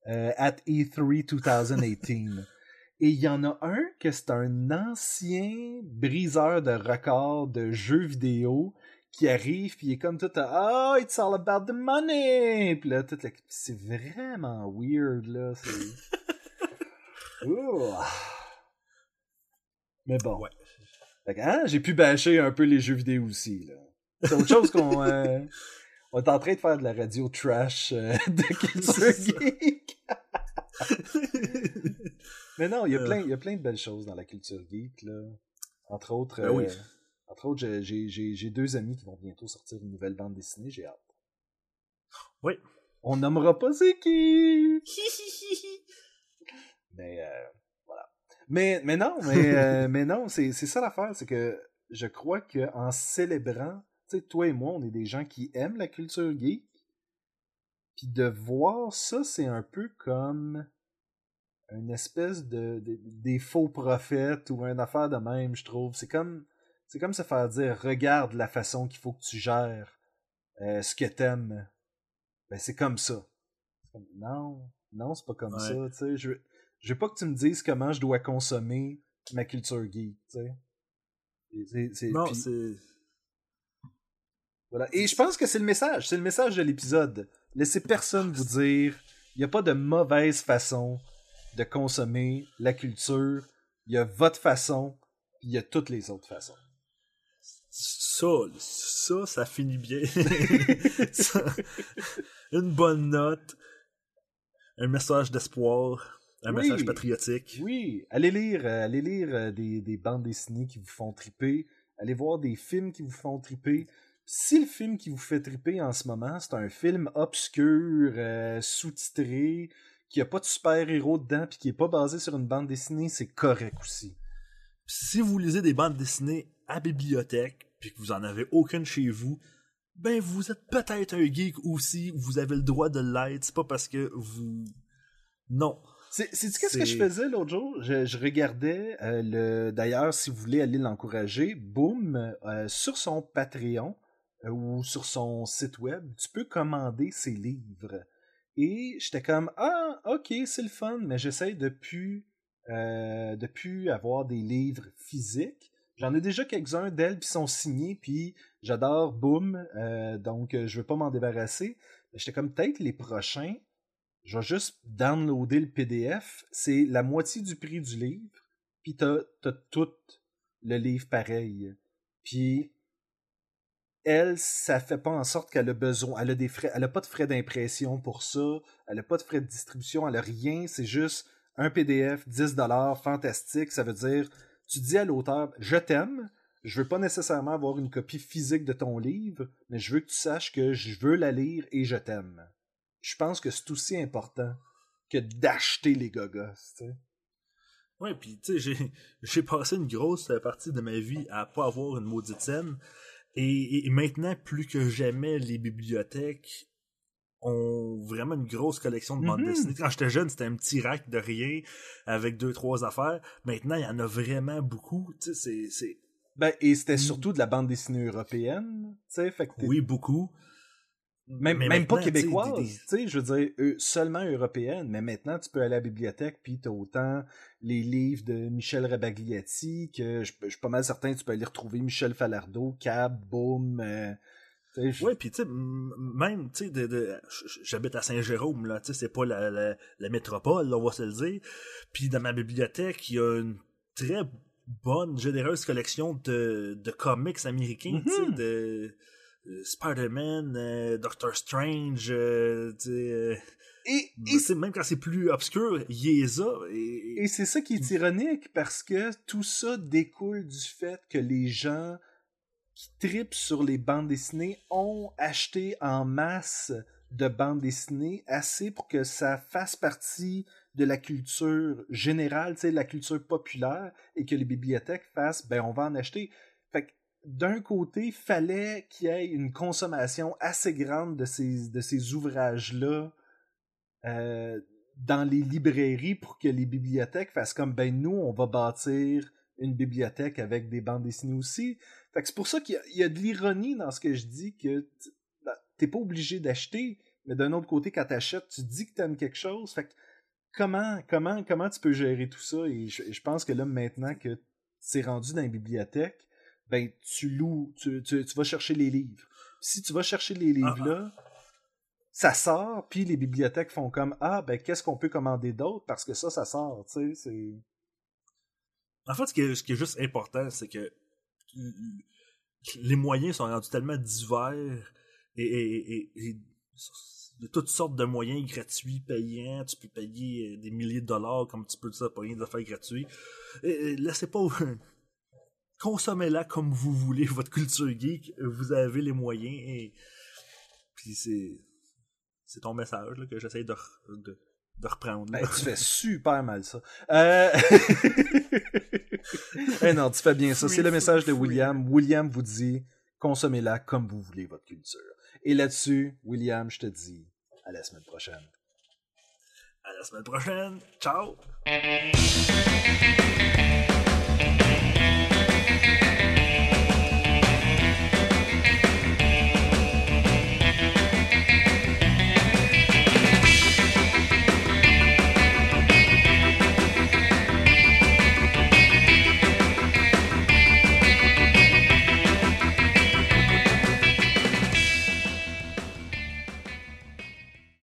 euh, at E3 2018. Et il y en a un que c'est un ancien briseur de records de jeux vidéo qui arrive puis il est comme tout à, Oh, it's all about the money! Puis là, tout le- c'est vraiment weird, là. Mais bon. Ouais. Fait que, hein, j'ai pu bâcher un peu les jeux vidéo aussi, là. C'est autre chose qu'on... euh, on est en train de faire de la radio trash euh, de culture geek. Mais non, il y, a Euh. plein, il y a plein de belles choses dans la culture geek, là. Entre autres... Ben oui. euh, entre autres, j'ai- j'ai j'ai- j'ai deux amis qui vont bientôt sortir une nouvelle bande dessinée, j'ai hâte. Oui. On nommera pas c'est qui! Mais euh, voilà. Mais, mais non, mais, mais non, c'est c'est ça l'affaire, c'est que je crois que en célébrant, sais, toi et moi, on est des gens qui aiment la culture geek. Puis de voir ça, c'est un peu comme une espèce de, de- des faux prophètes ou une affaire de même, je trouve. C'est comme c'est comme se faire dire regarde la façon qu'il faut que tu gères euh, ce que t'aimes. Ben c'est comme ça. Comme, non, non, c'est pas comme Ouais. ça, tu sais. Je, je veux pas que tu me dises comment je dois consommer ma culture geek, tu sais. C'est- non, puis- c'est. Voilà. Et je pense que c'est le message. C'est le message de l'épisode. Laissez personne vous dire il n'y a pas de mauvaise façon de consommer la culture. Il y a votre façon, puis il y a toutes les autres façons. Ça, ça, ça finit bien. Ça, une bonne note, un message d'espoir, un Oui. message patriotique. Oui, allez lire, euh, allez lire euh, des, des bandes dessinées qui vous font triper. Allez voir des films qui vous font triper. Si le film qui vous fait triper en ce moment, c'est un film obscur, euh, sous-titré, qui a pas de super-héros dedans, puis qui est pas basé sur une bande dessinée, c'est correct aussi. Si vous lisez des bandes dessinées à bibliothèque, puis que vous en avez aucune chez vous, ben vous êtes peut-être un geek aussi, vous avez le droit de l'être, c'est pas parce que vous... Non. C'est qu'est-ce que je faisais l'autre jour? Je, je regardais euh, le. D'ailleurs, si vous voulez aller l'encourager, boum, euh, sur son Patreon ou sur son site web, tu peux commander ses livres. Et j'étais comme Ah, ok, c'est le fun, mais j'essaye de plus, euh, de plus avoir des livres physiques. J'en ai déjà quelques-uns d'elles qui sont signés, puis j'adore Boom, euh, donc euh, je veux pas m'en débarrasser. J'étais comme peut-être les prochains, je vais juste downloader le PDF. C'est la moitié du prix du livre, puis t'as as tout le livre pareil. Puis elle, ça fait pas en sorte qu'elle a besoin, elle a des frais, elle a pas de frais d'impression pour ça, elle a pas de frais de distribution, elle a rien, c'est juste un PDF, 10 dollars, fantastique, ça veut dire, tu dis à l'auteur, je t'aime, je veux pas nécessairement avoir une copie physique de ton livre, mais je veux que tu saches que je veux la lire et je t'aime. Je pense que c'est aussi important que d'acheter les gogos, tu sais. Ouais, puis tu sais, j'ai passé une grosse partie de ma vie à pas avoir une maudite scène. Et, maintenant, plus que jamais, les bibliothèques ont vraiment une grosse collection de bandes mm-hmm. dessinées. Quand j'étais jeune, c'était un petit rack de rien avec deux, trois affaires. Maintenant, il y en a vraiment beaucoup. Tu sais, c'est... Ben, et c'était mm. surtout de la bande dessinée européenne, tu sais, fait Oui, beaucoup. Même, même pas québécoise, tu sais, je veux dire, seulement européenne, mais maintenant tu peux aller à la bibliothèque puis t'as autant les livres de Michel Rabagliati que je, suis pas mal certain que tu peux aller retrouver Michel Falardeau, Cab, Boom. Euh, ouais, puis tu sais, même, tu sais, j'habite à Saint-Jérôme, là, tu sais, c'est pas la, la, métropole, on va se le dire. Puis dans ma bibliothèque, il y a une très bonne, généreuse collection de, de comics américains, tu sais, mm-hmm. de Spider-Man, euh, Doctor Strange, euh, et, et même quand c'est plus obscur, il est ça. Et, c'est ça qui est ironique parce que tout ça découle du fait que les gens qui tripent sur les bandes dessinées ont acheté en masse de bandes dessinées assez pour que ça fasse partie de la culture générale, de la culture populaire, et que les bibliothèques fassent, ben on va en acheter. Fait que d'un côté, fallait qu'il y ait une consommation assez grande de ces, de ces ouvrages-là euh, dans les librairies pour que les bibliothèques fassent comme ben nous, on va bâtir une bibliothèque avec des bandes dessinées aussi. Fait c'est pour ça qu'il y, a de l'ironie dans ce que je dis que ben, t'es pas obligé d'acheter, mais d'un autre côté, quand t'achètes, tu dis que t'aimes quelque chose. Fait comment, comment, comment tu peux gérer tout ça? Et je, je pense que là, maintenant que c'est rendu dans les bibliothèques, ben tu loues, tu, tu, vas chercher les livres. Si tu vas chercher les livres-là, ah, ah. ça sort, puis les bibliothèques font comme Ah, ben qu'est-ce qu'on peut commander d'autre? Parce que ça, ça sort, tu sais, c'est. En fait, ce qui est, ce qui est juste important, c'est que les moyens sont rendus tellement divers et, et, de toutes sortes de moyens gratuits, payants. Tu peux payer des milliers de dollars comme tu peux ça pour rien de faire gratuit. laissez pas consommez-la comme vous voulez, votre culture geek, vous avez les moyens et puis c'est c'est ton message que j'essaie de, de, reprendre. Ben, tu fais super mal ça. Euh... Eh non, tu fais bien ça. C'est le message de William. William vous dit consommez-la comme vous voulez votre culture. Et là-dessus, William, je te dis à la semaine prochaine. À la semaine prochaine. Ciao.